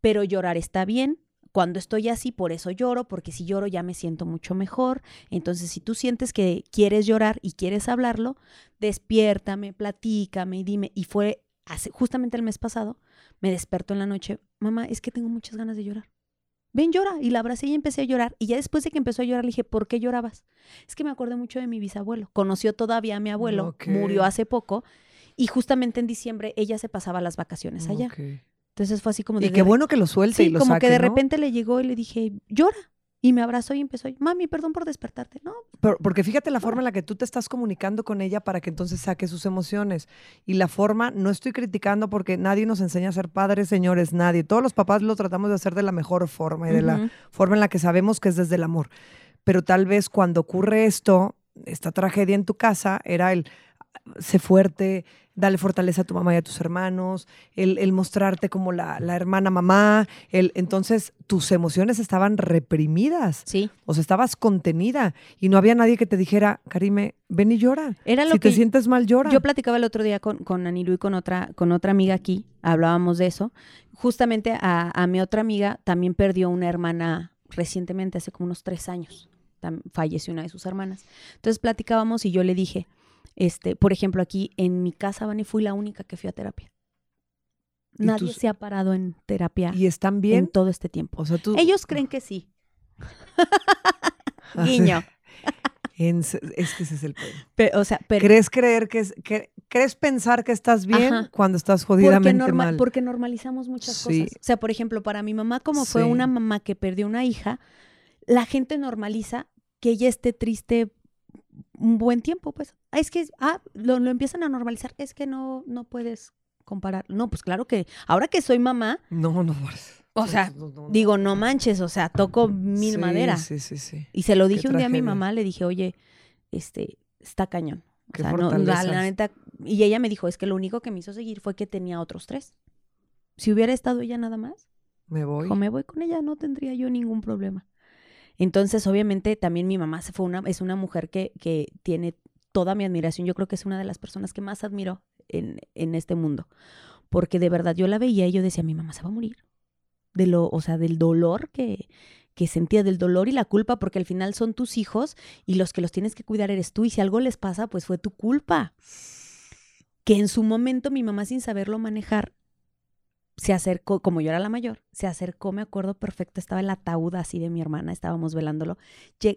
pero llorar está bien. Cuando estoy así, por eso lloro, porque si lloro ya me siento mucho mejor. Entonces, si tú sientes que quieres llorar y quieres hablarlo, despiértame, platícame y dime. Y fue hace, justamente el mes pasado, me despertó en la noche, mamá, es que tengo muchas ganas de llorar. Ven, llora. Y la abracé y empecé a llorar. Y ya después de que empezó a llorar, le dije, ¿por qué llorabas? Es que me acordé mucho de mi bisabuelo. Conoció todavía a mi abuelo, murió hace poco. Y justamente en diciembre ella se pasaba las vacaciones allá. Entonces fue así como de... Y qué bueno que lo suelte Sí, y lo como saque, que de ¿no? repente le llegó y le dije, llora. Y me abrazó y empezó, mami, perdón por despertarte. No, Pero- porque fíjate la forma en la que tú te estás comunicando con ella para que entonces saque sus emociones. Y la forma, no estoy criticando porque nadie nos enseña a ser padres, señores, nadie. Todos los papás lo tratamos de hacer de la mejor forma y de la forma en la que sabemos que es desde el amor. Pero tal vez cuando ocurre esto, esta tragedia en tu casa, era el sé fuerte, dale fortaleza a tu mamá y a tus hermanos, el, el mostrarte como la, la hermana mamá, el, entonces tus emociones estaban reprimidas. sí. O sea, estabas contenida y no había nadie que te dijera, Karime, ven y llora. Era lo si que te sientes mal, llora. Yo platicaba el otro día con, con Anilu y con otra, con otra amiga aquí, hablábamos de eso. Justamente a, a mi otra amiga también perdió una hermana recientemente, hace como unos tres años. Falleció una de sus hermanas. Entonces platicábamos y yo le dije, Este, por ejemplo, aquí en mi casa, Vani, fui la única que fui a terapia. ¿Y Nadie tus- se ha parado en terapia ¿Y están en bien? todo este tiempo. O sea, tú... Ellos creen que sí. Ah. Guiño. En es que ese es el. Pe- o sea, pero ¿Crees creer que es... que- ¿Crees pensar que estás bien Ajá. cuando estás porque, jodidamente norma- mal? porque normalizamos muchas Sí. cosas. O sea, por ejemplo, para mi mamá, como fue una mamá que perdió una hija, la gente normaliza que ella esté triste un buen tiempo, pues. Ah, Es que, ah, lo, lo empiezan a normalizar. Es que no, no puedes comparar. No, pues claro que ahora que soy mamá, No, no. O sea, no, no, no. digo, no manches, o sea, toco mil Sí, madera. Sí, sí, sí. Y se lo Qué dije un día a mi mamá, le dije, oye, este, está cañón. O Qué sea, no, la, la neta, y ella me dijo, es que lo único que me hizo seguir fue que tenía otros tres. Si hubiera estado ella nada más, Me voy. dijo, me voy con ella, no tendría yo ningún problema. Entonces, obviamente, también mi mamá se fue una, es una mujer que, que tiene toda mi admiración. Yo creo que es una de las personas que más admiro en, en este mundo. Porque de verdad yo la veía y yo decía, mi mamá se va a morir. De lo, o sea, del dolor que, que sentía, del dolor y la culpa, porque al final son tus hijos y los que los tienes que cuidar eres tú. Y si algo les pasa, pues fue tu culpa. Que en su momento mi mamá, sin saberlo manejar, se acercó, como yo era la mayor, se acercó, me acuerdo perfecto, estaba el ataúd así de mi hermana, estábamos velándolo,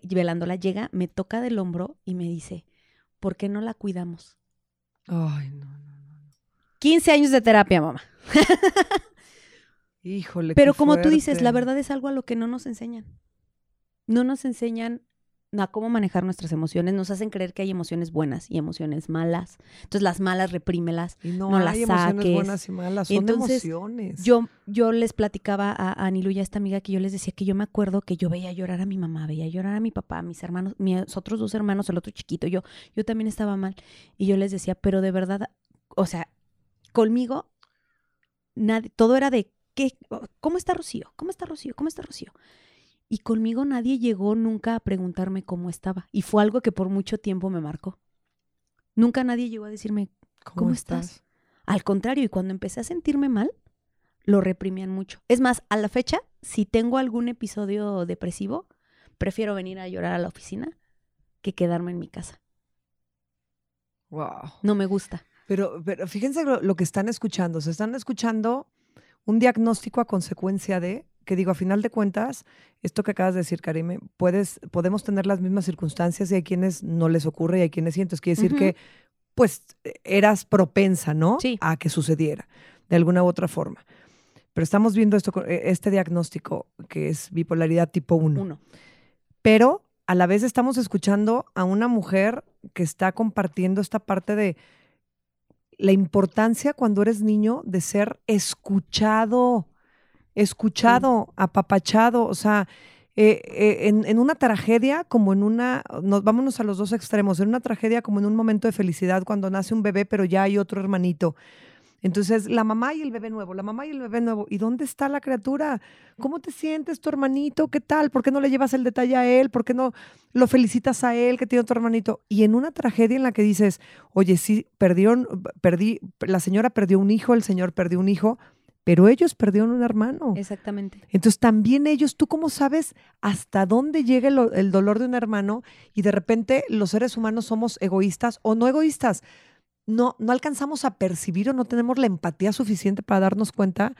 velándola, llega, me toca del hombro y me dice, ¿por qué no la cuidamos? Ay, no, no, no. 15 años de terapia, mamá. Híjole. Pero qué como tú dices, la verdad es algo a lo que no nos enseñan. No nos enseñan a cómo manejar nuestras emociones, nos hacen creer que hay emociones buenas y emociones malas. Entonces las malas reprímelas. Y no, no hay las emociones saques. buenas y malas, son Entonces, emociones. Yo, yo les platicaba a, a Anilu y a esta amiga que yo les decía que yo me acuerdo que yo veía llorar a mi mamá, veía llorar a mi papá, a mis hermanos, mis otros dos hermanos, el otro chiquito, yo, yo también estaba mal. Y yo les decía, pero de verdad, o sea, conmigo, nadie, todo era de, ¿qué, ¿cómo está Rocío? ¿Cómo está Rocío? ¿Cómo está Rocío? Y conmigo nadie llegó nunca a preguntarme cómo estaba. Y fue algo que por mucho tiempo me marcó. Nunca nadie llegó a decirme, ¿cómo estás? Al contrario, y cuando empecé a sentirme mal, lo reprimían mucho. Es más, a la fecha, si tengo algún episodio depresivo, prefiero venir a llorar a la oficina que quedarme en mi casa. Wow. No me gusta. Pero, pero fíjense lo, lo que están escuchando. Se están escuchando un diagnóstico a consecuencia de, que digo, a final de cuentas, esto que acabas de decir, Karime, puedes, podemos tener las mismas circunstancias y hay quienes no les ocurre y hay quienes sí. Entonces quiere decir que, pues, eras propensa, ¿no? Sí. A que sucediera de alguna u otra forma. Pero estamos viendo esto, con- eh, este diagnóstico que es bipolaridad tipo 1 Uno. pero a la vez estamos escuchando a una mujer que está compartiendo esta parte de la importancia cuando eres niño de ser escuchado, escuchado, apapachado, o sea, eh, eh, en, en una tragedia como en una, nos, vámonos a los dos extremos, en una tragedia como en un momento de felicidad cuando nace un bebé pero ya hay otro hermanito. Entonces, la mamá y el bebé nuevo, la mamá y el bebé nuevo. ¿Y dónde está la criatura? ¿Cómo te sientes tu hermanito? ¿Qué tal? ¿Por qué no le llevas el detalle a él? ¿Por qué no lo felicitas a él que tiene otro hermanito? Y en una tragedia en la que dices, oye, sí, perdieron, perdí, la señora perdió un hijo, el señor perdió un hijo, pero ellos perdieron un hermano. Exactamente. Entonces también ellos, ¿tú cómo sabes hasta dónde llega el, el dolor de un hermano? Y de repente los seres humanos somos egoístas o no egoístas. No, no alcanzamos a percibir o no tenemos la empatía suficiente para darnos cuenta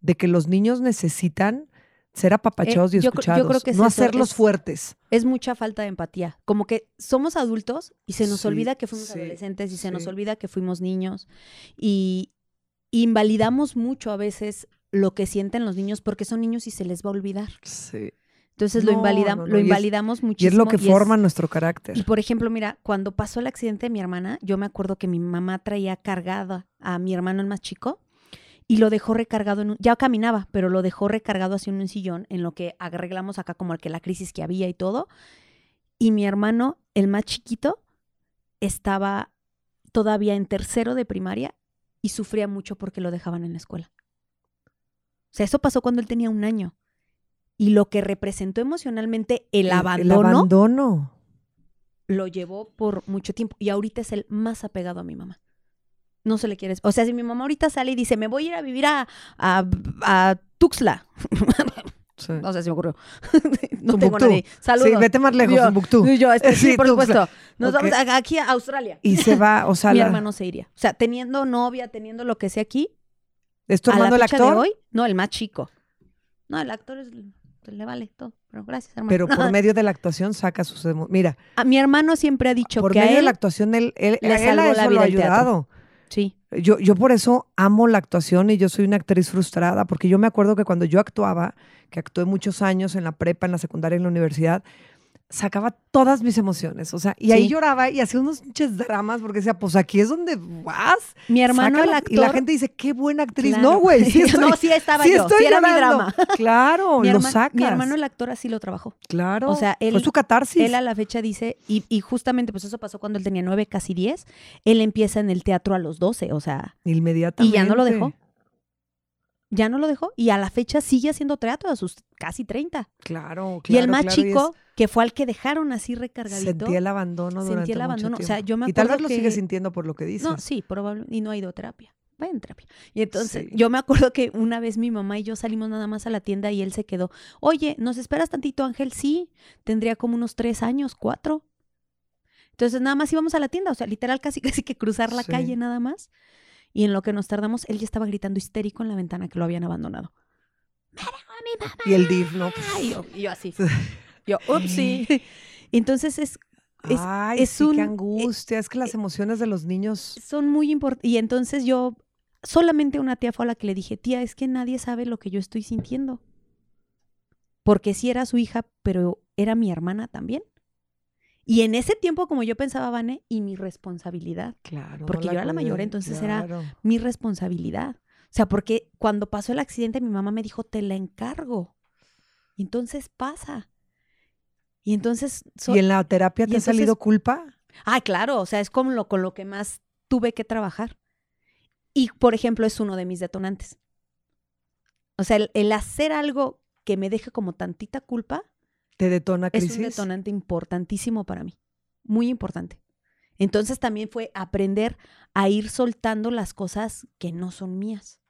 de que los niños necesitan ser apapachados Eh, y yo cre- yo escuchados, creo que es no eso, hacerlos es- fuertes. Es mucha falta de empatía. Como que somos adultos y se nos Sí, olvida que fuimos sí, adolescentes y se nos olvida que fuimos niños. Y invalidamos mucho a veces lo que sienten los niños porque son niños y se les va a olvidar. Sí. Entonces lo, No, invalidam- no, no, lo y es- invalidamos Y muchísimo. es lo que y forma nuestro carácter. Y por ejemplo, mira, cuando pasó el accidente de mi hermana, yo me acuerdo que mi mamá traía cargada a mi hermano el más chico y lo dejó recargado en un, ya caminaba, pero lo dejó recargado así en un sillón, en lo que arreglamos acá como que la crisis que había y todo. Y mi hermano, el más chiquito, estaba todavía en tercero de primaria y sufría mucho porque lo dejaban en la escuela. O sea, eso pasó cuando él tenía un año. Y lo que representó emocionalmente el, abandono El abandono. lo llevó por mucho tiempo y ahorita es el más apegado a mi mamá. No se le quiere. O sea, si mi mamá ahorita sale y dice, me voy a ir a vivir a, a, a Tuxtla, Sí. No sé si me ocurrió. no tengo Tumbuctú. nadie. Saludos. Sí, vete más lejos, Yo- Tumbuctú. Yo, este, sí, Sí, por supuesto. Nos ok. vamos a- aquí a Australia. Y se va, o sea, Mi la- hermano se iría. O sea, teniendo novia, teniendo lo que sea aquí, ¿es tu a la hermano el actor? de hoy, no, el más chico. No, el actor es, le vale todo. Pero gracias, hermano. Pero por medio de la actuación saca sus Mira, A mi hermano siempre ha dicho por que a medio de él, la actuación él, él, le a él a la eso lo vida ha el teatro. ayudado. sí, Yo, yo por eso amo la actuación y yo soy una actriz frustrada, porque yo me acuerdo que cuando yo actuaba, que actué muchos años en la prepa, en la secundaria, en la universidad, sacaba todas mis emociones, o sea, y ahí Sí. lloraba y hacía unos pinches dramas, porque decía, pues aquí es donde vas. mi hermano el actor. Y la gente dice, qué buena actriz. Claro. No, güey, sí no, sí estaba sí yo, estoy sí era mi drama. Claro, Mi, lo sacas. mi hermano el actor así lo trabajó. Claro. O sea, él- Fue su catarsis. Él a la fecha dice, y, y justamente pues eso pasó cuando él tenía nueve, casi diez, él empieza en el teatro a los doce, o sea, Inmediatamente. y ya no lo dejó. Ya no lo dejó y a la fecha sigue haciendo teatro a sus casi 30. Claro, claro. y el más claro, y es- chico, que fue al que dejaron así recargadito. Sentía el abandono durante el mucho abandono. O sea, yo me Y tal vez acuerdo lo que- sigue sintiendo por lo que dices. No, sí, probablemente. Y no ha ido a terapia. Vaya en terapia. Y entonces, Sí. yo me acuerdo que una vez mi mamá y yo salimos nada más a la tienda y él se quedó. Oye, ¿nos esperas tantito, Ángel? Sí. Tendría como unos tres años, cuatro. Entonces, nada más íbamos a la tienda. O sea, literal, casi, casi que cruzar la Sí. calle nada más. Y en lo que nos tardamos, él ya estaba gritando histérico en la ventana que lo habían abandonado. ¡Me dejó a mi mamá! Y el DIF, ¿no? Pues, Y yo, y yo así. Yo, upsí. Entonces, es, es- Ay, es sí, un- qué eh, angustia. es que las emociones de los niños. son muy importantes. Y entonces yo, solamente una tía fue a la que le dije, tía, es que nadie sabe lo que yo estoy sintiendo. Porque sí era su hija, pero era mi hermana también. Y en ese tiempo, como yo pensaba, Vane, y mi responsabilidad, Claro. Porque no yo era la mayor, entonces era- mi responsabilidad. O sea, porque cuando pasó el accidente, mi mamá me dijo, te la encargo. Y entonces pasa. Y entonces... so- ¿Y en la terapia te ha entonces- salido culpa? Ah, claro, o sea, es como lo, con lo que más tuve que trabajar. Y, por ejemplo, es uno de mis detonantes. O sea, el, el hacer algo que me deje como tantita culpa ¿Te detona es crisis? un detonante importantísimo para mí. Muy importante. Entonces también fue aprender a ir soltando las cosas que no son mías.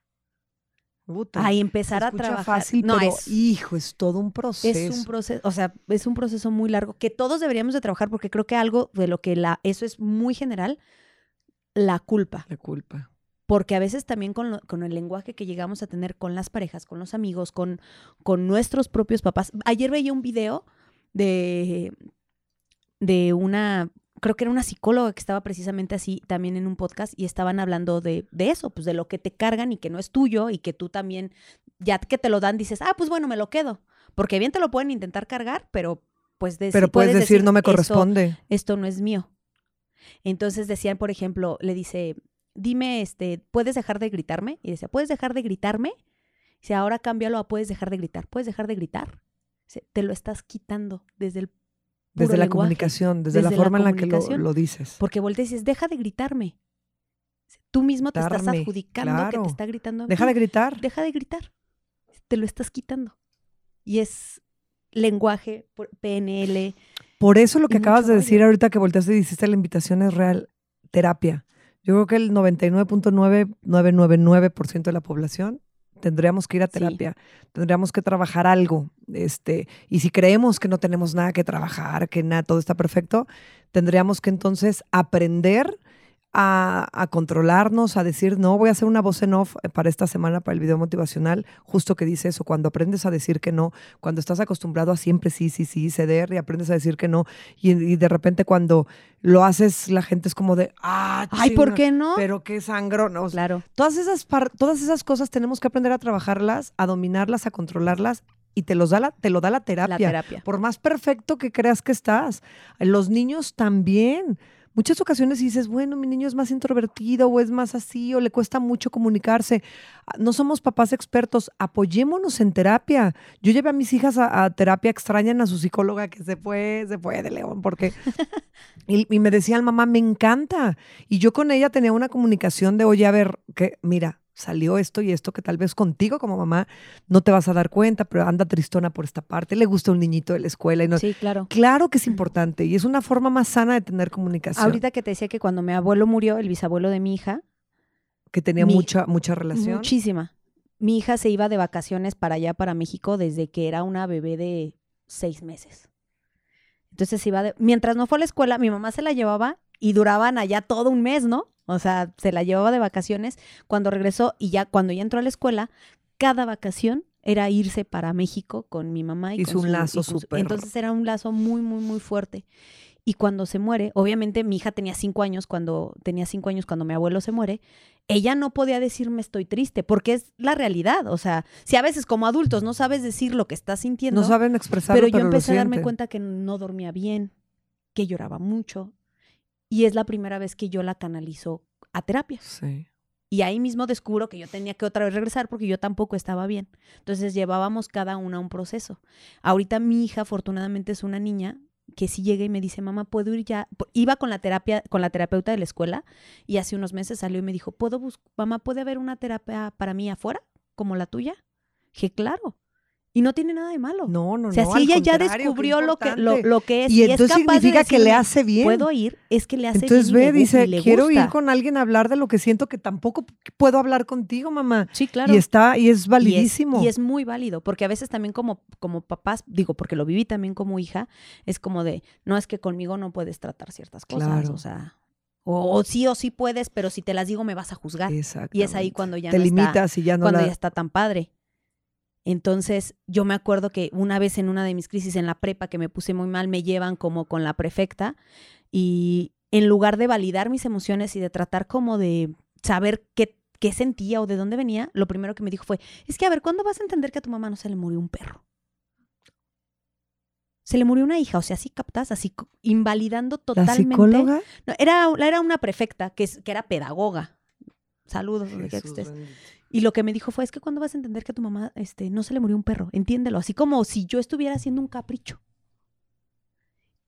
Puta, A empezar a trabajar. fácil, no, pero es, hijo, es todo un proceso. es un proceso, o sea, es un proceso muy largo que todos deberíamos de trabajar porque creo que algo de lo que la, eso es muy general, la culpa. La culpa. Porque a veces también con, lo- con el lenguaje que llegamos a tener con las parejas, con los amigos, con, con nuestros propios papás. Ayer veía un video de, de una, creo que era una psicóloga que estaba precisamente así también en un podcast y estaban hablando de, de eso, pues de lo que te cargan y que no es tuyo y que tú también, ya que te lo dan, dices, ah, pues bueno, me lo quedo. Porque bien te lo pueden intentar cargar, pero pues deci- Pero puedes decir, no me "Esto- corresponde. esto no es mío. Entonces decían, por ejemplo, le dice, dime, este, ¿puedes dejar de gritarme? Y decía, ¿puedes dejar de gritarme? Dice, ahora cámbialo a puedes dejar de gritar. ¿Puedes dejar de gritar? Dice, te lo estás quitando desde el Desde la lenguaje. comunicación, desde, desde la la forma en la que lo, lo dices. Porque volteas y dices, deja de gritarme. Tú mismo te estás adjudicando que te está gritando. a Deja de gritar. Deja de gritar. Te lo estás quitando. Y es lenguaje, PNL. Por eso lo que Y acabas de decir ahorita que volteaste y dijiste la invitación es real, terapia. Yo creo que el 99.9999% de la población tendríamos que ir a Sí. terapia, tendríamos que trabajar algo, este, y si creemos que no tenemos nada que trabajar, que nada, todo está perfecto, tendríamos que entonces aprender a, a controlarnos, a decir, no, voy a hacer una voz en off eh, para esta semana, para el video motivacional, justo que dice eso, cuando aprendes a decir que no, cuando estás acostumbrado a siempre sí, sí, sí, ceder y aprendes a decir que no, y, y de repente cuando lo haces, la gente es como de, ah, Ay, ¿por qué no? Pero qué sangro, no, Claro. Todas esas, par- todas esas cosas tenemos que aprender a trabajarlas, a dominarlas, a controlarlas y te, los da la, te lo da la terapia. La terapia. Por más perfecto que creas que estás. Los niños también. Muchas ocasiones dices, bueno, mi niño es más introvertido o es más así o le cuesta mucho comunicarse. Ah, No somos papás expertos, apoyémonos en terapia. Yo llevé a mis hijas a, a terapia, extrañan a su psicóloga que se fue, se fue de León, porque... y, y me decían, mamá, me encanta. Y yo con ella tenía una comunicación de, oye, a ver, que mira, salió esto y esto que tal vez contigo como mamá no te vas a dar cuenta, pero anda tristona por esta parte, le gusta un niñito de la escuela y no... Sí, claro. Claro que es importante y es una forma más sana de tener comunicación. Ahorita que te decía que cuando mi abuelo murió, el bisabuelo de mi hija, que tenía mi- mucha, mucha relación. muchísima. mi hija se iba de vacaciones para allá, para México, desde que era una bebé de seis meses. Entonces iba de, mientras no fue a la escuela, mi mamá se la llevaba y duraban allá todo un mes, ¿no? O sea, se la llevaba de vacaciones. Cuando regresó y ya cuando ya entró a la escuela, cada vacación era irse para México con mi mamá y Hizo con un su- lazo súper- Entonces era un lazo muy, muy, muy fuerte. Y cuando se muere, obviamente mi hija tenía cinco años cuando tenía cinco años cuando mi abuelo se muere. Ella no podía decirme estoy triste porque es la realidad. O sea, si a veces como adultos no sabes decir lo que estás sintiendo, No saben expresarlo, pero pero, yo empecé a darme cuenta que no dormía bien, que lloraba mucho. Y es la primera vez que yo la canalizo a terapia. Sí. Y ahí mismo descubro que yo tenía que otra vez regresar porque yo tampoco estaba bien. Entonces llevábamos cada una un proceso. Ahorita mi hija, afortunadamente, es una niña que sí llega y me dice, mamá, ¿puedo ir ya? Iba con la terapia, con la terapeuta de la escuela y hace unos meses salió y me dijo, ¿puedo mamá, ¿puede haber una terapia para mí afuera? ¿Como la tuya? Dije, claro. Y no tiene nada de malo. No, no, o sea, no. si ella ya descubrió lo que, lo, lo que es Y es entonces capaz de significa que le hace bien. ¿Puedo ir? Es que le hace Entonces bien y ve, dice, y le quiero gusta". ir con alguien a hablar de lo que siento que tampoco puedo hablar contigo, mamá. Sí, claro. Y está, y es Y es- validísimo. Y es, muy válido, porque a veces también como, como papás, digo, porque lo viví también como hija, es como de, no es que conmigo no puedes tratar ciertas cosas, Claro. o sea, o, o sí o sí puedes, pero si te las digo me vas a juzgar. Exacto. Y es ahí cuando ya Te no está, limitas y ya no cuando la... ya está tan padre. Entonces, yo me acuerdo que una vez en una de mis crisis en la prepa que me puse muy mal, me llevan como con la prefecta y en lugar de validar mis emociones y de tratar como de saber qué, qué sentía o de dónde venía, lo primero que me dijo fue, es que a ver, ¿cuándo vas a entender que a tu mamá no se le murió un perro? Se le murió una hija, o sea, así captas, así invalidando ¿La totalmente. psicóloga? No, era, era una prefecta que, es- que era pedagoga. Saludos, donde quiera que estés. Y lo que me dijo fue, es que cuando vas a entender que a tu mamá este, no se le murió un perro, entiéndelo, así como si yo estuviera haciendo un capricho.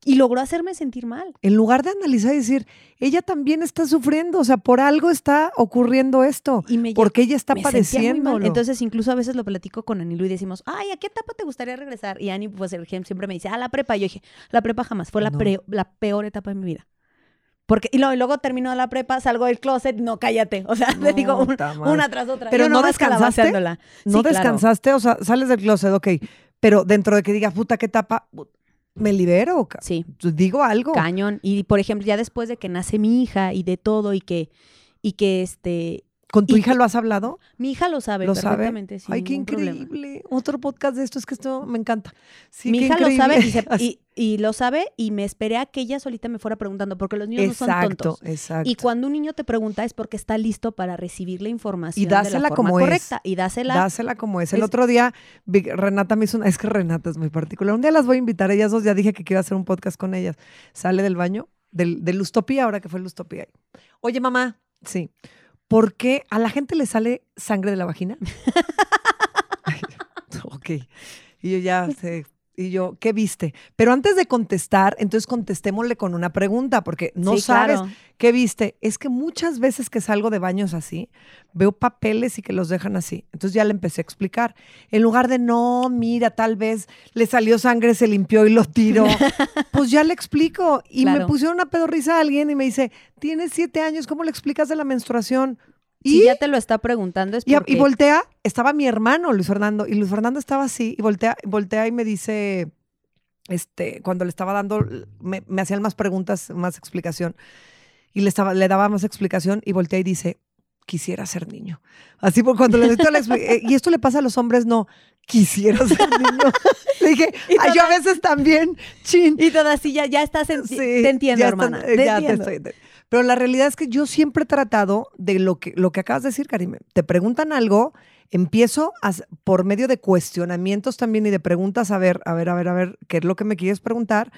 Y logró hacerme sentir mal. En lugar de analizar y decir, ella también está sufriendo, o sea, por algo está ocurriendo esto, Y me porque ella está padeciendo. Entonces, incluso a veces lo platico con Anilu y decimos, ay, ¿a qué etapa te gustaría regresar? Y Ani, pues, siempre me dice, ah, la prepa. Y yo dije, la prepa jamás, fue la, No. pre- la peor etapa de mi vida. Porque, y, luego, y luego termino la prepa, salgo del closet, no, cállate. O sea, te digo un- una tras otra. Pero ¿no descansaste? ¿No Sí, claro. descansaste? O sea, sales del closet, ok, pero dentro de que digas, puta, ¿qué etapa? Me libero, Sí. digo algo. Cañón. Y por ejemplo, ya después de que nace mi hija y de todo y que, y que este, ¿Con tu y hija lo has hablado? mi hija lo sabe ¿Lo sabe? perfectamente. sin Ay, qué problema. increíble. Otro podcast de esto, es que esto me encanta. Sí, mi hija lo sabe y, se- y- y lo sabe y me esperé a que ella solita me fuera preguntando porque los niños no son tontos. exacto. Y cuando un niño te pregunta es porque está listo para recibir la información Y de la dásela forma como es. correcta y dásela. Dásela como es. El Es- otro día, Renata me hizo una. Es que Renata es muy particular. Un día las voy a invitar, ellas dos. Ya dije que quiero hacer un podcast con ellas. Sale del baño, del, de Lustopía, ahora que fue Lustopía. Oye, mamá, sí. ¿Por qué a la gente le sale sangre de la vagina? ok. Y yo ya sé. Y yo, ¿qué viste? Pero antes de contestar, entonces contestémosle con una pregunta, porque no Sí, sabes claro. ¿Qué viste? Es que muchas veces que salgo de baños así, veo papeles y que los dejan así. Entonces ya le empecé a explicar. En lugar de, no, mira, tal vez le salió sangre, se limpió y lo tiró. pues ya le explico. Y me pusieron una pedorrisa a alguien y me dice, tienes siete años, ¿cómo le explicas de la menstruación? Y, ya te lo está preguntando es y, porque... y voltea, estaba mi hermano, Luis Fernando, y Luis Fernando estaba así, y voltea, voltea y me dice, este, cuando le estaba dando, me, me hacían más preguntas, más explicación, y le, estaba, le daba más explicación, y voltea y dice, quisiera ser niño. Así por cuando le eh, y esto le pasa a los hombres, no, quisiera ser niño. le dije, Y "Ay, yo a veces también, chin. Y todas así, ya, ya estás en... Sí, te entiendo, ya hermana. te ya te entiendo. Pero la realidad es que yo siempre he tratado de lo que, lo que acabas de decir, Karime. Te preguntan algo, empiezo a por medio de cuestionamientos también y de preguntas a ver, a ver, a ver, a ver, qué es lo que me quieres preguntar.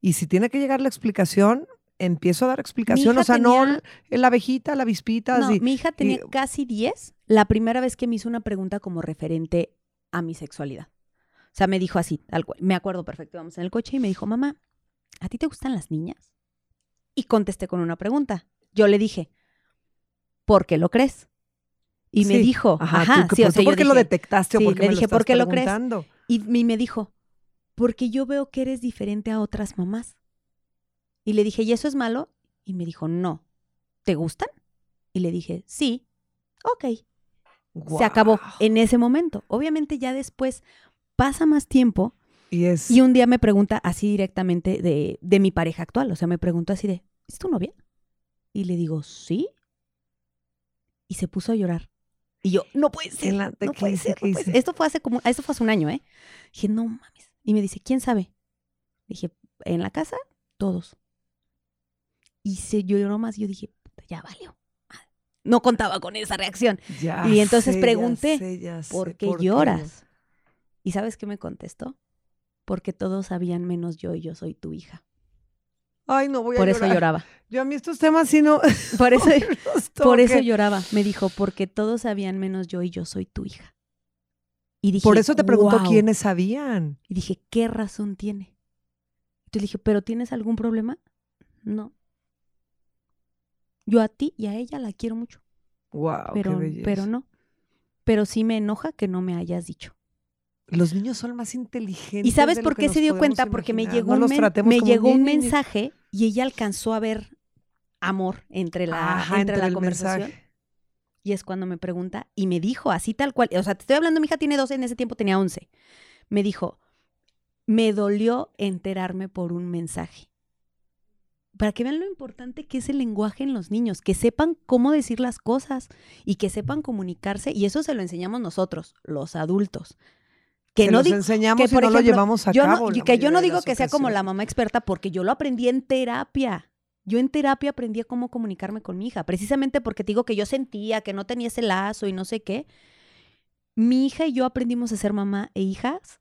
Y si tiene que llegar la explicación, empiezo a dar explicación. O sea, no tenía- la abejita, la avispita, No, así. mi hija tenía y- casi 10 la primera vez que me hizo una pregunta como referente a mi sexualidad. O sea, me dijo así, tal cual. Me acuerdo perfecto, íbamos en el coche y me dijo, mamá, ¿a ti te gustan las niñas? Y contesté con una pregunta. Yo le dije, ¿por qué lo crees? Y me dijo, Ajá, ajá, tú, sí, o ¿tú sea, yo ¿por qué lo detectaste sí, o por qué le me dije, lo ¿por qué lo crees? Y, y me dijo, porque yo veo que eres diferente a otras mamás. Y le dije, ¿y eso es malo? Y me dijo, no. ¿Te gustan? Y le dije, sí. Ok. Se acabó en ese momento. Obviamente ya después pasa más tiempo Y es. y un día me pregunta así directamente de, de mi pareja actual. O sea, me preguntó así de, ¿es tu novia? Y le digo, sí. Y se puso a llorar. Y yo, no puede ser. En la- ¿de no puede ser. ¿Qué no puede hice? ser". Esto fue hace como, esto fue hace un año, ¿eh? Dije, no mames. Y me dice, ¿quién sabe? Dije, en la casa, todos. Y se lloró más. Yo dije, "Puta, ya valió. madre". No contaba con esa reacción. Ya y entonces sé, ya pregunté, sé, ya sé, ¿Por qué lloras? ¿Y sabes qué me contestó? Porque todos sabían menos yo y yo soy tu hija. Ay, no voy a Por llorar. eso lloraba. Yo a mí estos temas sí no. Por eso, por eso lloraba. Me dijo, porque todos sabían menos yo y yo soy tu hija. Y dije, Por eso te pregunto quiénes sabían. Y dije, ¿qué razón tiene? Entonces le dije, ¿pero tienes algún problema? No. Yo a ti y a ella la quiero mucho, Wow, pero, qué belleza. pero no. Pero sí me enoja que no me hayas dicho. Los niños son más inteligentes. ¿Y sabes por qué se dio cuenta? Porque me llegó, No un, men- me llegó un mensaje y ella alcanzó a ver amor entre la, Ajá, entre la conversación. mensaje. Y es cuando me pregunta y me dijo así tal cual. O sea, te estoy hablando, mi hija tiene 12, en ese tiempo tenía 11. Me dijo, me dolió enterarme por un mensaje. Para que vean lo importante que es el lenguaje en los niños, que sepan cómo decir las cosas y que sepan comunicarse. Y eso se lo enseñamos nosotros, los adultos. Que no digo- enseñamos que, por y no lo llevamos a yo cabo. que yo no digo que sea como la mamá experta porque yo lo aprendí en terapia. Yo en terapia aprendí a cómo comunicarme con mi hija, precisamente porque te digo que yo sentía que no tenía ese lazo y no sé qué. Mi hija y yo aprendimos a ser mamá e hijas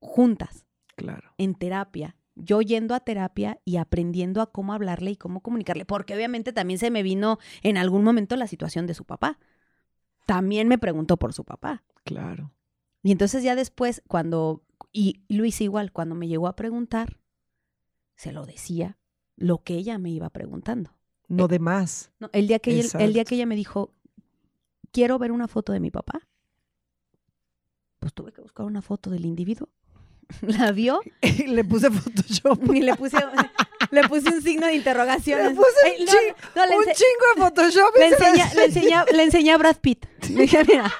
juntas, Claro. en terapia. Yo yendo a terapia y aprendiendo a cómo hablarle y cómo comunicarle, porque obviamente también se me vino en algún momento la situación de su papá. También me preguntó por su papá. Claro. Y entonces ya después, cuando, y lo hice igual, cuando me llegó a preguntar, se lo decía lo que ella me iba preguntando. No de más. No, el, día que ella, el día que ella me dijo, quiero ver una foto de mi papá, pues tuve que buscar una foto del individuo. La vio Y le puse Photoshop. y le puse, le puse un signo de interrogación. Le puse Ay, un no, chi- no, le un chingo de Photoshop. y le enseñé, le, enseñé, le enseñé a Brad Pitt. Le dije, mira.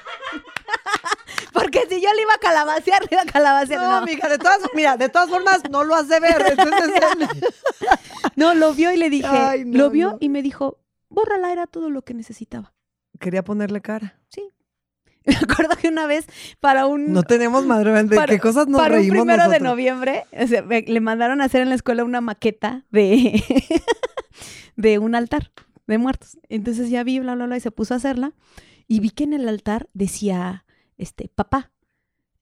Porque si yo le iba a calabacear, le iba a calabacear. No, No, mija, de todas, mira, de todas formas no lo has de ver. Entonces, No, lo vio y le dije, Ay, no, lo vio no. y me dijo, bórrala, era todo lo que necesitaba. quería ponerle cara. Me acuerdo que una vez para un, No tenemos madre de Para- qué cosas nos para un reímos primero de noviembre, o sea, me- le mandaron a hacer en la escuela una maqueta de, de un altar de muertos. Entonces ya vi, bla, bla, bla, y se puso a hacerla. Y vi que en el altar decía, este, papá.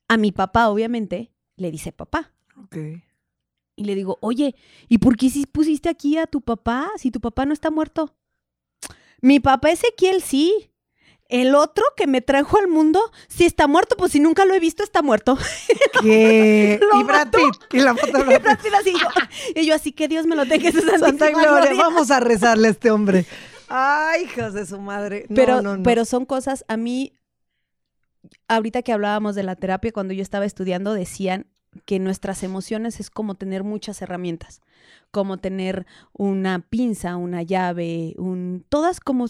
A mi papá, obviamente, le dice papá. Ok. Y le digo, oye, ¿y por qué si pusiste aquí a tu papá si tu papá no está muerto? Mi papá Ezequiel sí. El otro que me trajo al mundo, si está muerto, pues si nunca lo he visto, está muerto. ¿Qué? Lo y Brad Pitt. Y la foto de Y Brad Pitt. así, yo, y yo, así que Dios me lo tenga en su Santa Gloria. gloria". Vamos a rezarle a este hombre. Ay, hijas de su madre. No, Pero, no, no. pero son cosas, a mí, ahorita que hablábamos de la terapia, cuando yo estaba estudiando, decían que nuestras emociones es como tener muchas herramientas, como tener una pinza, una llave, un, todas como,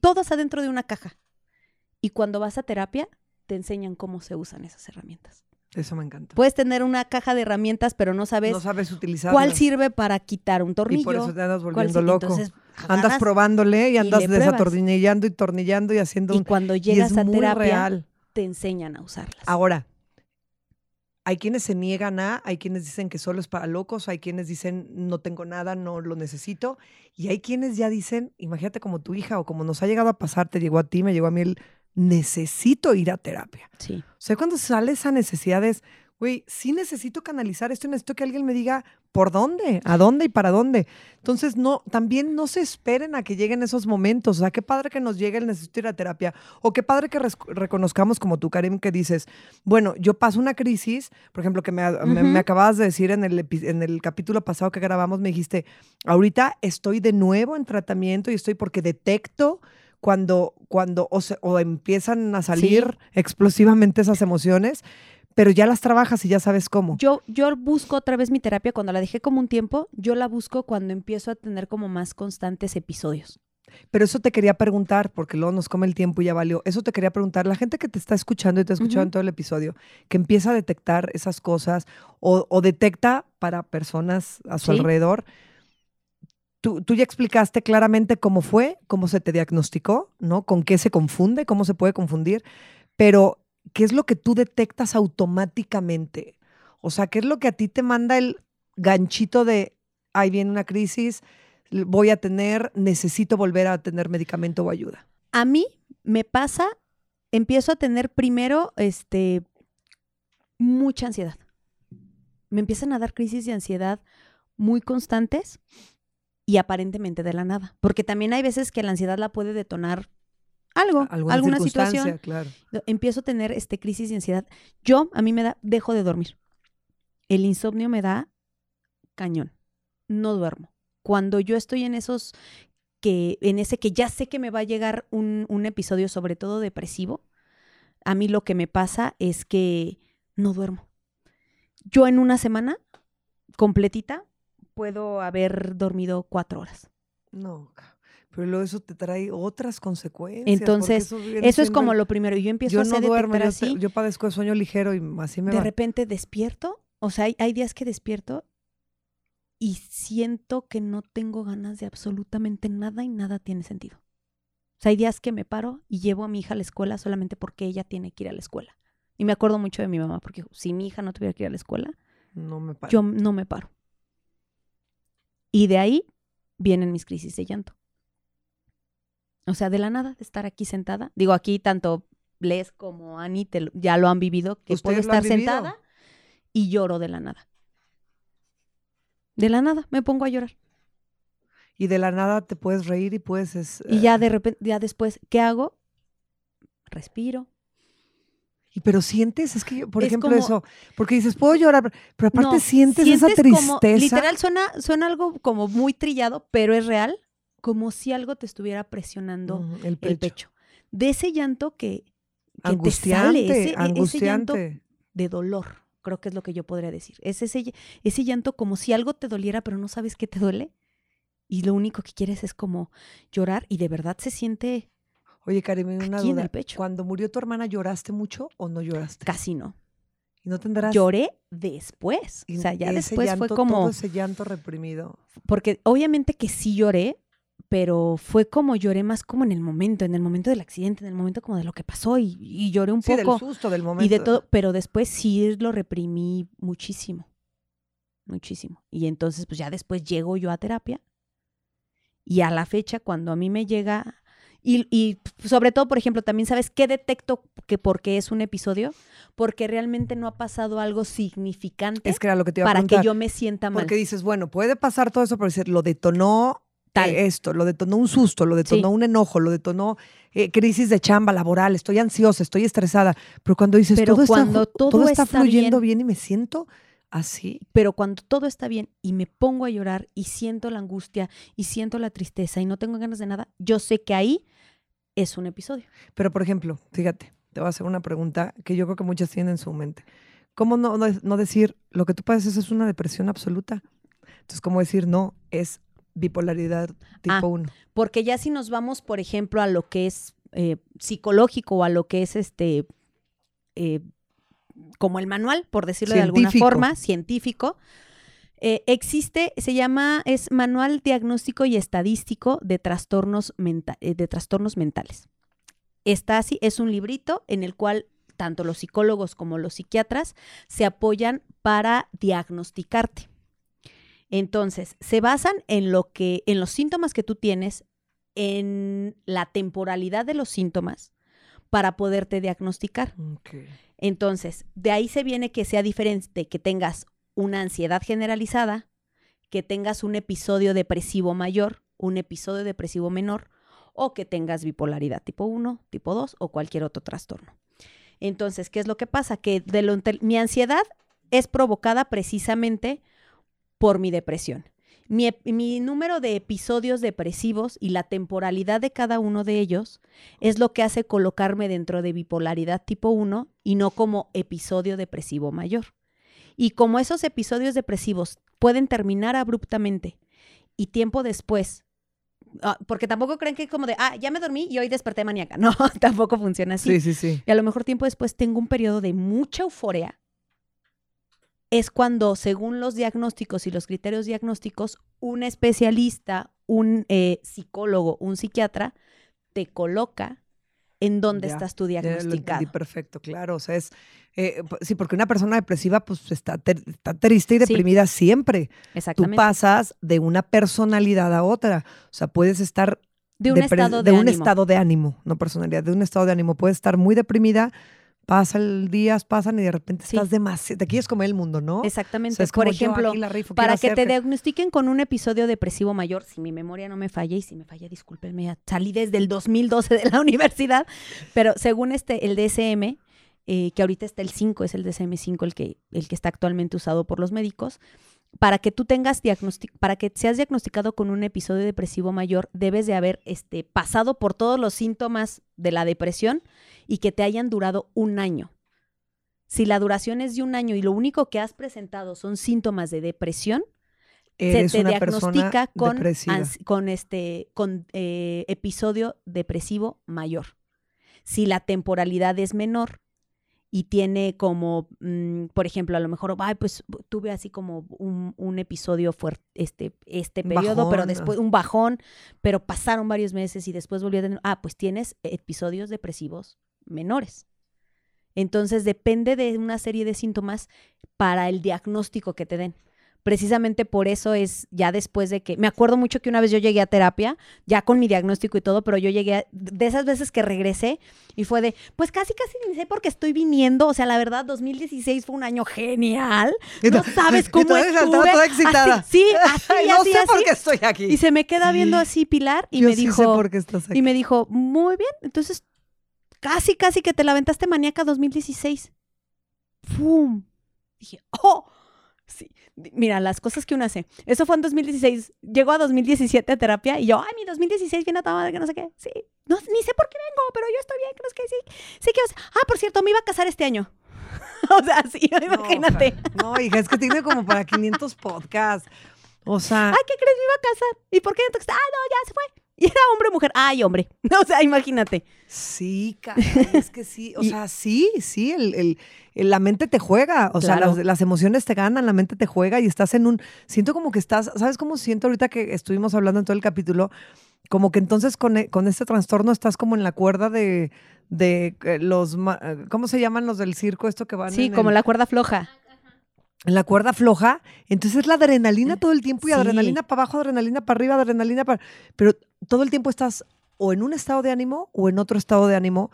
todas adentro de una caja. Y cuando vas a terapia, te enseñan cómo se usan esas herramientas. Eso me encanta. Puedes tener una caja de herramientas, pero no sabes no sabes utilizar. cuál sirve para quitar un tornillo. Y por eso te andas volviendo loco. Entonces, Andas probándole y andas desatornillando y tornillando y haciendo y un... cuando y llegas es a muy terapia, real. Te enseñan a usarlas. Ahora, hay quienes se niegan a, hay quienes dicen que solo es para locos, hay quienes dicen no tengo nada, no lo necesito, y hay quienes ya dicen, imagínate como tu hija o como nos ha llegado a pasar, te llegó a ti, me llegó a mí el necesito ir a terapia. Sí. O sea, cuando sale esa necesidad es, güey, sí necesito canalizar esto necesito que alguien me diga por dónde, a dónde y para dónde. Entonces, no, también no se esperen a que lleguen esos momentos. O sea, qué padre que nos llegue el necesito ir a terapia. O qué padre que reconozcamos como tú, Karim, que dices, bueno, yo paso una crisis, por ejemplo, que me, Ujú. me acababas de decir en el, en el capítulo pasado que grabamos, me dijiste, ahorita estoy de nuevo en tratamiento y estoy porque detecto cuando, cuando o, se- o empiezan a salir explosivamente esas emociones, pero ya las trabajas y ya sabes cómo. Yo, yo busco otra vez mi terapia cuando la dejé como un tiempo, yo la busco cuando empiezo a tener como más constantes episodios. Pero eso te quería preguntar, porque luego nos come el tiempo y ya valió. Eso te quería preguntar, la gente que te está escuchando y te ha escuchado en todo el episodio, que empieza a detectar esas cosas o, detecta para personas a su alrededor, tú, tú, ya explicaste claramente cómo fue, cómo se te diagnosticó, ¿no? Con qué se confunde, cómo se puede confundir, pero ¿qué es lo que tú detectas automáticamente? O sea, ¿qué es lo que a ti te manda el ganchito de, ahí viene una crisis, voy a tener, necesito volver a tener medicamento o ayuda? A mí me pasa, empiezo a tener primero, este, mucha ansiedad. Me empiezan a dar crisis de ansiedad muy constantes y aparentemente de la nada. Porque también hay veces que la ansiedad la puede detonar algo, alguna, situación. Claro. Empiezo a tener este crisis de ansiedad. Yo, a mí me da, dejo de dormir. El insomnio me da cañón. No duermo cuando yo estoy en esos que, en ese que ya sé que me va a llegar un, episodio, sobre todo depresivo, a mí lo que me pasa es que no duermo. Yo en una semana completita puedo haber dormido cuatro horas. No, pero luego eso te trae otras consecuencias. Entonces, eso, es como lo primero. Yo empiezo a hacer no duermo, yo, yo, padezco de sueño ligero y así me De repente despierto, o sea, hay, hay, días que despierto y siento que no tengo ganas de absolutamente nada y nada tiene sentido. O sea, hay días que me paro y llevo a mi hija a la escuela solamente porque ella tiene que ir a la escuela. Y me acuerdo mucho de mi mamá, porque si mi hija no tuviera que ir a la escuela, no me yo no me paro. Y de ahí vienen mis crisis de llanto. O sea, de la nada, de estar aquí sentada. Digo, aquí tanto Les como Ani ya lo han vivido, que puedo estar sentada y lloro de la nada. De la nada, me pongo a llorar. Y de la nada te puedes reír y puedes... y ya eh, de repente, ya después, ¿qué hago? Respiro. Y pero sientes, es que yo, por ejemplo, eso, porque dices, puedo llorar, pero aparte sientes, esa tristeza. literal, suena, suena algo como muy trillado, pero es real, como si algo te estuviera presionando el, pecho. De ese llanto que, angustiante, te sale, ese, llanto de dolor creo que es lo que yo podría decir. Es ese, ese llanto como si algo te doliera, pero no sabes qué te duele. Y lo único que quieres es como llorar y de verdad se siente. Oye, Karim, una duda. En el pecho. Cuando murió tu hermana, ¿lloraste mucho o no lloraste? Casi no. ¿Y no tendrás? Lloré después. o sea, ya después fue como. Todo ese llanto reprimido. Porque obviamente que sí lloré, pero fue como lloré más como en el momento, en el momento del accidente, en el momento como de lo que pasó y, lloré un poco. del susto del momento. Y de todo, pero después sí lo reprimí muchísimo, muchísimo. Y entonces pues ya después llego yo a terapia y a la fecha cuando a mí me llega, y, y sobre todo, por ejemplo, también sabes qué detecto que porque es un episodio, porque realmente no ha pasado algo significante es que era lo que te iba para a que yo me sienta mal. Porque dices, bueno, puede pasar todo eso, pero lo detonó eh, esto, lo detonó un susto, lo detonó un enojo, lo detonó eh, crisis de chamba laboral, estoy ansiosa, estoy estresada. Pero cuando dices, todo, está, todo, está, fluyendo bien, y me siento así. Pero cuando todo está bien y me pongo a llorar y siento la angustia y siento la tristeza y no tengo ganas de nada, yo sé que ahí es un episodio. Pero, por ejemplo, fíjate, te voy a hacer una pregunta que yo creo que muchas tienen en su mente. ¿Cómo no, no decir lo que tú padeces es una depresión absoluta? Entonces, ¿cómo decir no? Es bipolaridad tipo 1. Ah, porque ya si nos vamos, por ejemplo, a lo que es eh, psicológico o a lo que es este, eh, como el manual, por decirlo de alguna forma, científico, eh, existe, se llama, es Manual Diagnóstico y Estadístico de Trastornos, de Trastornos Mentales. Está así, es un librito en el cual tanto los psicólogos como los psiquiatras se apoyan para diagnosticarte. Entonces, se basan en lo que, en los síntomas que tú tienes, en la temporalidad de los síntomas para poderte diagnosticar. Entonces, de ahí se viene que sea diferente que tengas una ansiedad generalizada, que tengas un episodio depresivo mayor, un episodio depresivo menor, o que tengas bipolaridad tipo 1, tipo 2 o cualquier otro trastorno. Entonces, ¿qué es lo que pasa? Que de mi ansiedad es provocada precisamente por mi depresión. Mi, número de episodios depresivos y la temporalidad de cada uno de ellos es lo que hace colocarme dentro de bipolaridad tipo 1 y no como episodio depresivo mayor. Y como esos episodios depresivos pueden terminar abruptamente y tiempo después Ah, porque tampoco creen que es como de, ah, ya me dormí y hoy desperté maníaca. No, tampoco funciona así. Sí, sí, sí. Y a lo mejor tiempo después tengo un periodo de mucha euforia. Es cuando, según los diagnósticos y los criterios diagnósticos, un especialista, un eh, psicólogo, un psiquiatra, te coloca en dónde Ya, estás tú diagnosticado. entendí perfecto, claro. O sea, es. eh, sí, porque una persona depresiva, pues está, ter- está triste y Sí. deprimida siempre. Tú Exactamente. pasas de una personalidad a otra. O sea, puedes estar de un estado de, un ánimo. estado de ánimo, no personalidad, de un estado de ánimo. Puedes estar muy deprimida, pasa el días, pasan y de repente Sí. estás demasiado. Te quieres comer el mundo, ¿no? O Exactamente. sea, es Por ejemplo, rifo, para que te diagnostiquen con un episodio depresivo mayor, si mi memoria no me falla y si me falla, discúlpenme, ya salí desde el 2012 de la universidad, pero según este, el DSM, eh, que ahorita está el 5, es el DSM-5 el que, el que está actualmente usado por los médicos, para que tú tengas para que seas diagnosticado con un episodio depresivo mayor, debes de haber este, pasado por todos los síntomas de la depresión y que te hayan durado un año. Si la duración es de un año y lo único que has presentado son síntomas de depresión, se te diagnostica con, este con eh, episodio depresivo mayor. Si la temporalidad es menor y tiene como, mm, por ejemplo, a lo mejor, ay, pues tuve así como un, un episodio fuerte este, este periodo, pero bajón, después un bajón, pero pasaron varios meses y después volvió a tener, ah, pues tienes episodios depresivos menores. Entonces depende de una serie de síntomas para el diagnóstico que te den. Precisamente por eso es ya después de que, me acuerdo mucho que una vez yo llegué a terapia, ya con mi diagnóstico y todo, pero yo llegué, a- de esas veces que regresé y fue de, pues casi, casi ni sé por qué estoy viniendo, o sea, la verdad, 2016 fue un año genial, no sabes cómo estuve. toda excitada. Así, sí, así, Ay, no así, sé por así. qué estoy aquí. Y se me queda viendo así Pilar y Yo me sí dijo, sé por qué estás aquí. y me dijo, muy bien, entonces casi, casi que te la aventaste maníaca 2016. ¡Pum! Dije, ¡oh! Sí. Mira, las cosas que uno hace. Eso fue en 2016. Llegó a 2017 a terapia y yo, ay, mi 2016 viene a toda madre, que no sé qué. Sí. No, ni sé por qué vengo, pero yo estoy bien, que no sé qué. Sí, sí que... Ah, por cierto, me iba a casar este año. o sea, sí, No, imagínate. hija. No, hija, es que tiene como para 500 podcasts. O sea, Ay, ¿qué crees? Me iba a casar. ¿Y por qué Ah, no, ya se fue. Y era hombre o mujer. Ay, hombre. O sea, imagínate. sí, caray, es que sí. O Y- sea, sí, sí, el, el- el- la mente te juega. O sea, las, las emociones te ganan, la mente te juega y estás en un. Siento como que estás. ¿Sabes cómo siento ahorita que estuvimos hablando en todo el capítulo? Como que entonces con, e- con este trastorno estás como en la cuerda de. de eh, los. eh, ¿Cómo se llaman los del circo? Esto que van Sí, en como el- la cuerda floja. en la cuerda floja, entonces es la adrenalina todo el tiempo y Sí. adrenalina para abajo, adrenalina para arriba, adrenalina para... Pero todo el tiempo estás o en un estado de ánimo o en otro estado de ánimo,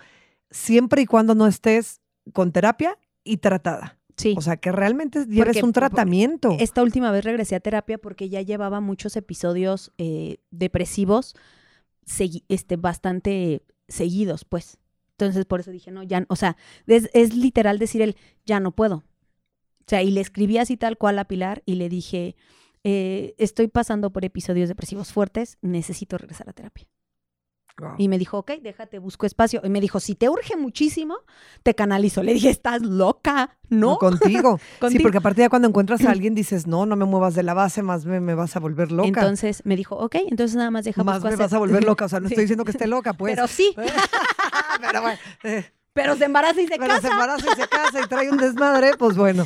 siempre y cuando no estés con terapia y tratada. Sí. O sea, que realmente lleves Porque- un tratamiento. Esta última vez regresé a terapia porque ya llevaba muchos episodios eh, depresivos este, bastante seguidos, pues. Entonces, por eso dije, no, ya, o sea, es, es literal decir el, ya no puedo. O sea, y le escribí así tal cual a Pilar y le dije, eh, estoy pasando por episodios depresivos fuertes, necesito regresar a terapia. Wow. Y me dijo, ok, déjate, busco espacio. Y me dijo, si te urge muchísimo, te canalizo. Le dije, estás loca, ¿no? Contigo. Sí, porque aparte ya cuando encuentras a alguien dices, no, no me muevas de la base, más me, me vas a volver loca. Entonces me dijo, ok, entonces nada más deja más busco me hacer- vas a volver loca. O sea, no Sí. estoy diciendo que esté loca, pues. Pero sí, Pero bueno, eh, pero se embaraza y se pero se casa. embaraza y se casa y trae un desmadre, pues bueno.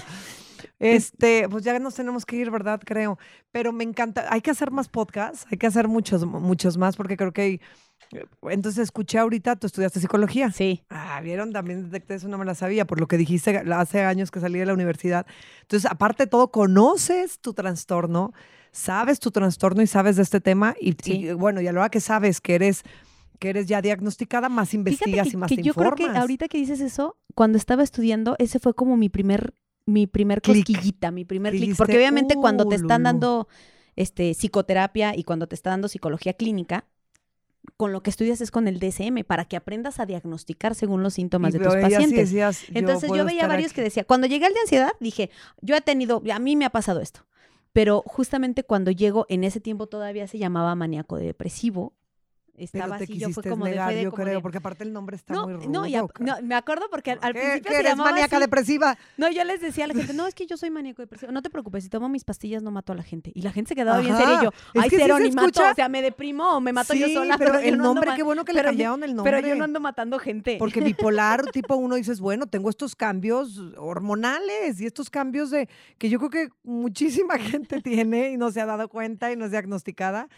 Este, pues ya nos tenemos que ir, ¿verdad? Creo. Pero me encanta. Hay que hacer más podcasts, hay que hacer muchos, muchos más, porque creo que hay. Entonces escuché ahorita, tú estudiaste psicología. Sí, Ah, vieron, también detecté eso, no me la sabía, por lo que dijiste hace años que salí de la universidad. Entonces, aparte de todo, conoces tu trastorno, sabes tu trastorno y sabes de este tema. Y, Sí. y, bueno, y a la hora que sabes que eres, que eres ya diagnosticada, más investigas Fíjate y más que, te que yo creo que ahorita que dices eso, cuando estaba estudiando, ese fue como mi primer, mi primer Clic. cosquillita, mi primer clic. Porque obviamente cuando te "Uh, están Lulú". dando este, psicoterapia y cuando te está dando psicología clínica, con lo que estudias es con el DSM, para que aprendas a diagnosticar según los síntomas Y de tus pacientes. decías, Entonces yo, veía varios aquí. que decía, cuando llegué al de ansiedad, dije, yo he tenido, a mí me ha pasado esto. Pero justamente cuando llego, en ese tiempo todavía se llamaba maníaco depresivo, Estaba Pero así, yo fue como de negar, fe de yo como creo, de- porque aparte el nombre está no, muy rudo. no, y a- cara. no, me acuerdo porque al, al ¿Qué- principio qué se eres maníaca así. depresiva? No, yo les decía a la gente, no, es que yo soy maníaco depresivo. No te preocupes, si tomo mis pastillas no mato a la gente. Y la gente se quedaba bien seria y yo, ay, sí cero, ni mato. O sea, me deprimo o me mato yo Sí, sola. pero yo el nombre, qué bueno que le pero yo- cambiaron el nombre. Pero yo no ando matando gente. Porque bipolar, tipo uno dices, bueno, tengo estos cambios hormonales y estos cambios de que yo creo que muchísima gente tiene y no se ha dado cuenta y no es diagnosticada.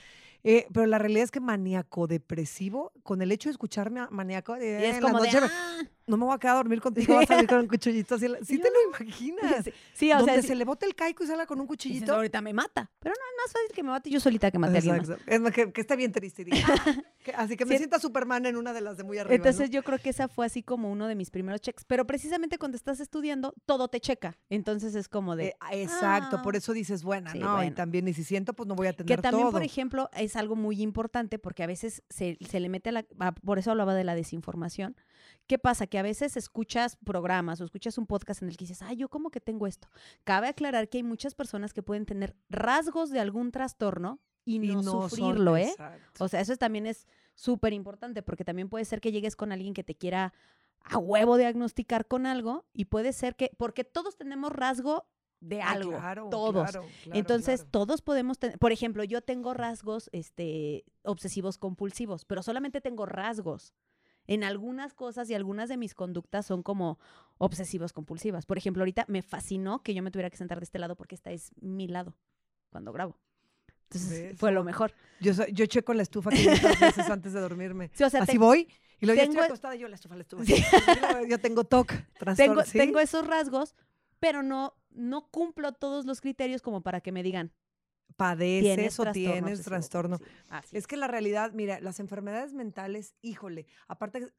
Eh, pero la realidad es que maníaco depresivo, con el hecho de escucharme a maníaco, y eh, es en la de, noche, ah. no me voy a quedar a dormir contigo, vas a salir con un cuchillito así. ¿Sí Yo te lo imaginas? Sí, sí, o Donde sea, sí, se le bota el caico y salga con un dices, cuchillito. ahorita me mata. Pero no, es más fácil que me mate yo solita que mate a alguien más. Es más, que, que esté bien triste. diga, "Ah", que- así que me Sí. sienta Superman en una de las de muy arriba. Entonces ¿no? yo creo que esa fue así como uno de mis primeros checks. Pero precisamente cuando estás estudiando, todo te checa. Entonces es como de... Eh, exacto, por ah. eso dices, bueno, Sí, no, y también, y si siento, pues no voy a tener Que también, todo. por ejemplo, es algo muy importante porque a veces se, se le mete a la... a- por eso hablaba de la desinformación. ¿Qué pasa? Que a veces escuchas programas o escuchas un podcast en el que dices, ay, yo como que tengo esto. Cabe aclarar que hay muchas personas que pueden tener rasgos de algún trastorno y Y no, son- sufrirlo, ¿eh? exacto. O sea, eso también es súper importante porque también puede ser que llegues con alguien que te quiera a huevo diagnosticar con algo y puede ser que, porque todos tenemos rasgo de Ah, algo, claro, todos. claro, claro, Entonces, todos podemos tener, por ejemplo, yo tengo rasgos este, obsesivos compulsivos, pero solamente tengo rasgos. En algunas cosas y algunas de mis conductas son como obsesivos compulsivas. Por ejemplo, ahorita me fascinó que yo me tuviera que sentar de este lado porque esta es mi lado cuando grabo. Entonces, ¿Ves? fue lo mejor. Yo, yo checo la estufa 500 veces antes de dormirme. Sí, o sea, Así te- voy y luego tengo- estoy acostada y yo la estufa, la estufa. Sí. Yo tengo TOC, tengo, trastorno. ¿sí? tengo esos rasgos, pero no, no cumplo todos los criterios como para que me digan, Padeces o trastorno tienes trastorno. compulsivo". Así Es que la realidad, mira, las enfermedades mentales, híjole, aparte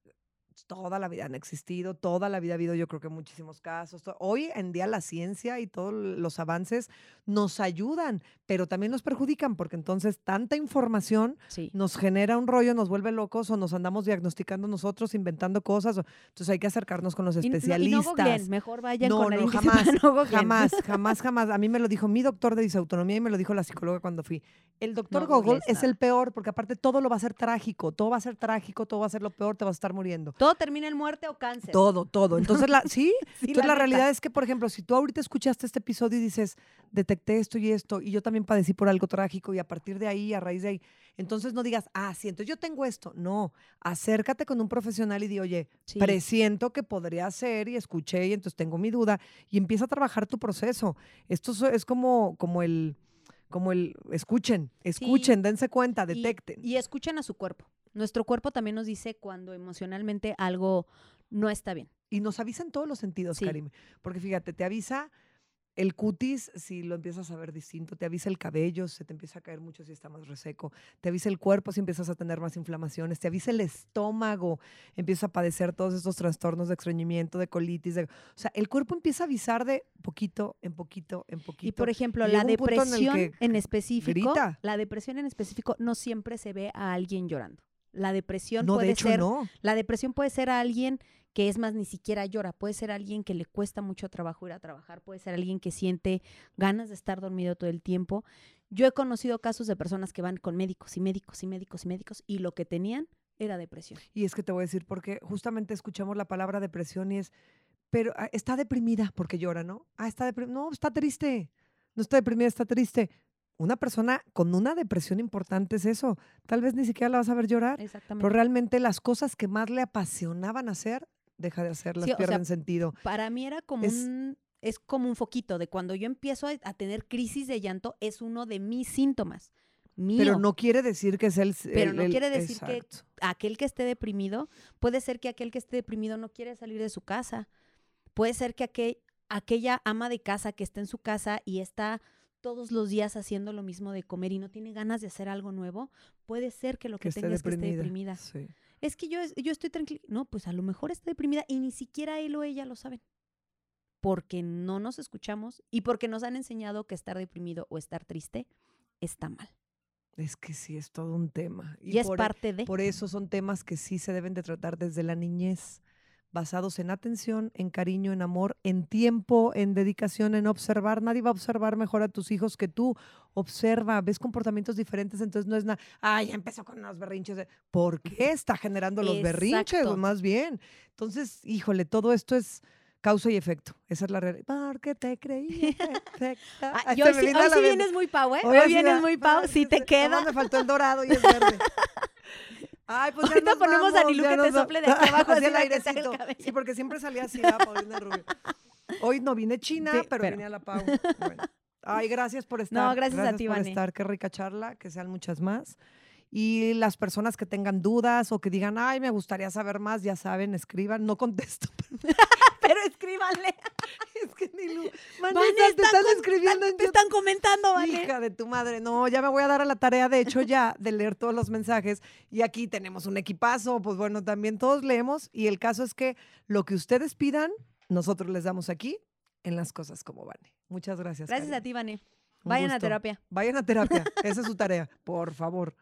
toda la vida han existido, toda la vida ha habido yo creo que muchísimos casos. Hoy en día la ciencia y todos los avances nos ayudan, pero también nos perjudican porque entonces tanta información Sí. nos genera un rollo, nos vuelve locos o nos andamos diagnosticando nosotros, inventando cosas. o- Entonces hay que acercarnos con los Y no- y no especialistas. googleen, mejor vayan No, con no, jamás, no. Jamás, jamás, jamás. A mí me lo dijo mi doctor de disautonomía y me lo dijo la psicóloga cuando fui. El doctor Google es el peor porque aparte todo lo va a ser trágico, todo va a ser trágico, todo va a ser lo peor, te vas a estar muriendo. Todo termina en muerte o cáncer. Todo, todo. Entonces, la, sí, Sí, entonces la, realidad es que, por ejemplo, si tú ahorita escuchaste este episodio y dices, detecté esto y esto, y yo también padecí por algo trágico, y a partir de ahí, a raíz de ahí, entonces no digas, ah, sí, entonces yo tengo esto. No, acércate con un profesional y di, oye, Sí. presiento que podría ser y escuché y entonces tengo mi duda, y empieza a trabajar tu proceso. Esto es como, como el, como el, escuchen, escuchen, dense cuenta, Y- detecten. Y, escuchen a su cuerpo. Nuestro cuerpo también nos dice cuando emocionalmente algo no está bien. Y nos avisa en todos los sentidos, Sí. Karim. Porque fíjate, te avisa el cutis si lo empiezas a ver distinto, te avisa el cabello, se te empieza a caer mucho si está más reseco, te avisa el cuerpo si empiezas a tener más inflamaciones, te avisa el estómago, empiezas a padecer todos estos trastornos de estreñimiento, de colitis. de- o sea, el cuerpo empieza a avisar de poquito en poquito en poquito. Y por ejemplo, Y la en depresión en, específico, grita. la depresión en específico no siempre se ve a alguien llorando. La depresión no, puede de hecho, ser no. La depresión puede ser a alguien que es más ni siquiera llora, puede ser alguien que le cuesta mucho trabajo ir a trabajar, puede ser alguien que siente ganas de estar dormido todo el tiempo. Yo he conocido casos de personas que van con médicos y médicos y médicos y médicos y lo que tenían era depresión. Y es que te voy a decir, porque justamente escuchamos la palabra depresión y es, pero ah, está deprimida porque llora, ¿no? Ah, está deprimida. No, está triste. No está deprimida, está triste. Una persona con una depresión importante es eso. Tal vez ni siquiera la vas a ver llorar, Exactamente. pero realmente las cosas que más le apasionaban hacer, deja de hacerlas, Sí, o sea, pierden sentido. Para mí era como Es- un es como un foquito de cuando yo empiezo a, a tener crisis de llanto es uno de mis síntomas. Mío. Pero no quiere decir que es el... Pero el- no quiere decir que aquel que esté deprimido, puede ser que aquel que esté deprimido no quiere salir de su casa. Puede ser que aquel- aquella ama de casa que está en su casa y está todos los días haciendo lo mismo de comer y no tiene ganas de hacer algo nuevo, puede ser que lo que, tenga es que esté deprimida. Sí. Es que yo, yo estoy tranquila. No, pues a lo mejor está deprimida y ni siquiera él o ella lo saben. Porque no nos escuchamos y porque nos han enseñado que estar deprimido o estar triste está mal. Es que sí, es todo un tema. Y, es por- e parte de... Por eso son temas que sí se deben de tratar desde la niñez, basados en atención, en cariño, en amor, en tiempo, en dedicación, en observar. Nadie va a observar mejor a tus hijos que tú. Observa, ves comportamientos diferentes, entonces no es nada, ay, ya empezó con unos berrinches. ¿Por qué está generando los berrinches? Más bien. Entonces, híjole, todo esto es causa y efecto. Esa es la realidad. Porque te creí perfecta. Ah, y hoy sí, hoy vienes muy pau, ¿eh? Hoy vienes va, muy pau. Si te queda. me faltó el dorado y es verde. Ay, pues ya Ahorita nos ponemos a vamos, Nilu ya que te sople de aquí abajo, así el airecito. Sí, porque siempre salía así, la Paulina Rubio. Hoy no vine china, Sí, pero, pero- vine a la Pau. Bueno. Ay, gracias por estar. No, gracias a ti, por Vane. estar. Qué rica charla, que sean muchas más. Y las personas que tengan dudas o que digan, ay, me gustaría saber más, ya saben, escriban. No contesto. Pero escríbanle. es que ni Lu. Vane, Vanessa, te están con- escribiendo en Te están comentando, Vane. Hija de tu madre, no, ya me voy a dar a la tarea, de hecho, ya, de leer todos los mensajes. Y aquí tenemos un equipazo, pues bueno, también todos leemos. Y el caso es que lo que ustedes pidan, nosotros les damos aquí en las cosas como van. Muchas gracias. Gracias a ti, Vane. Un Vayan a terapia. Vayan a terapia, esa es su tarea, por favor.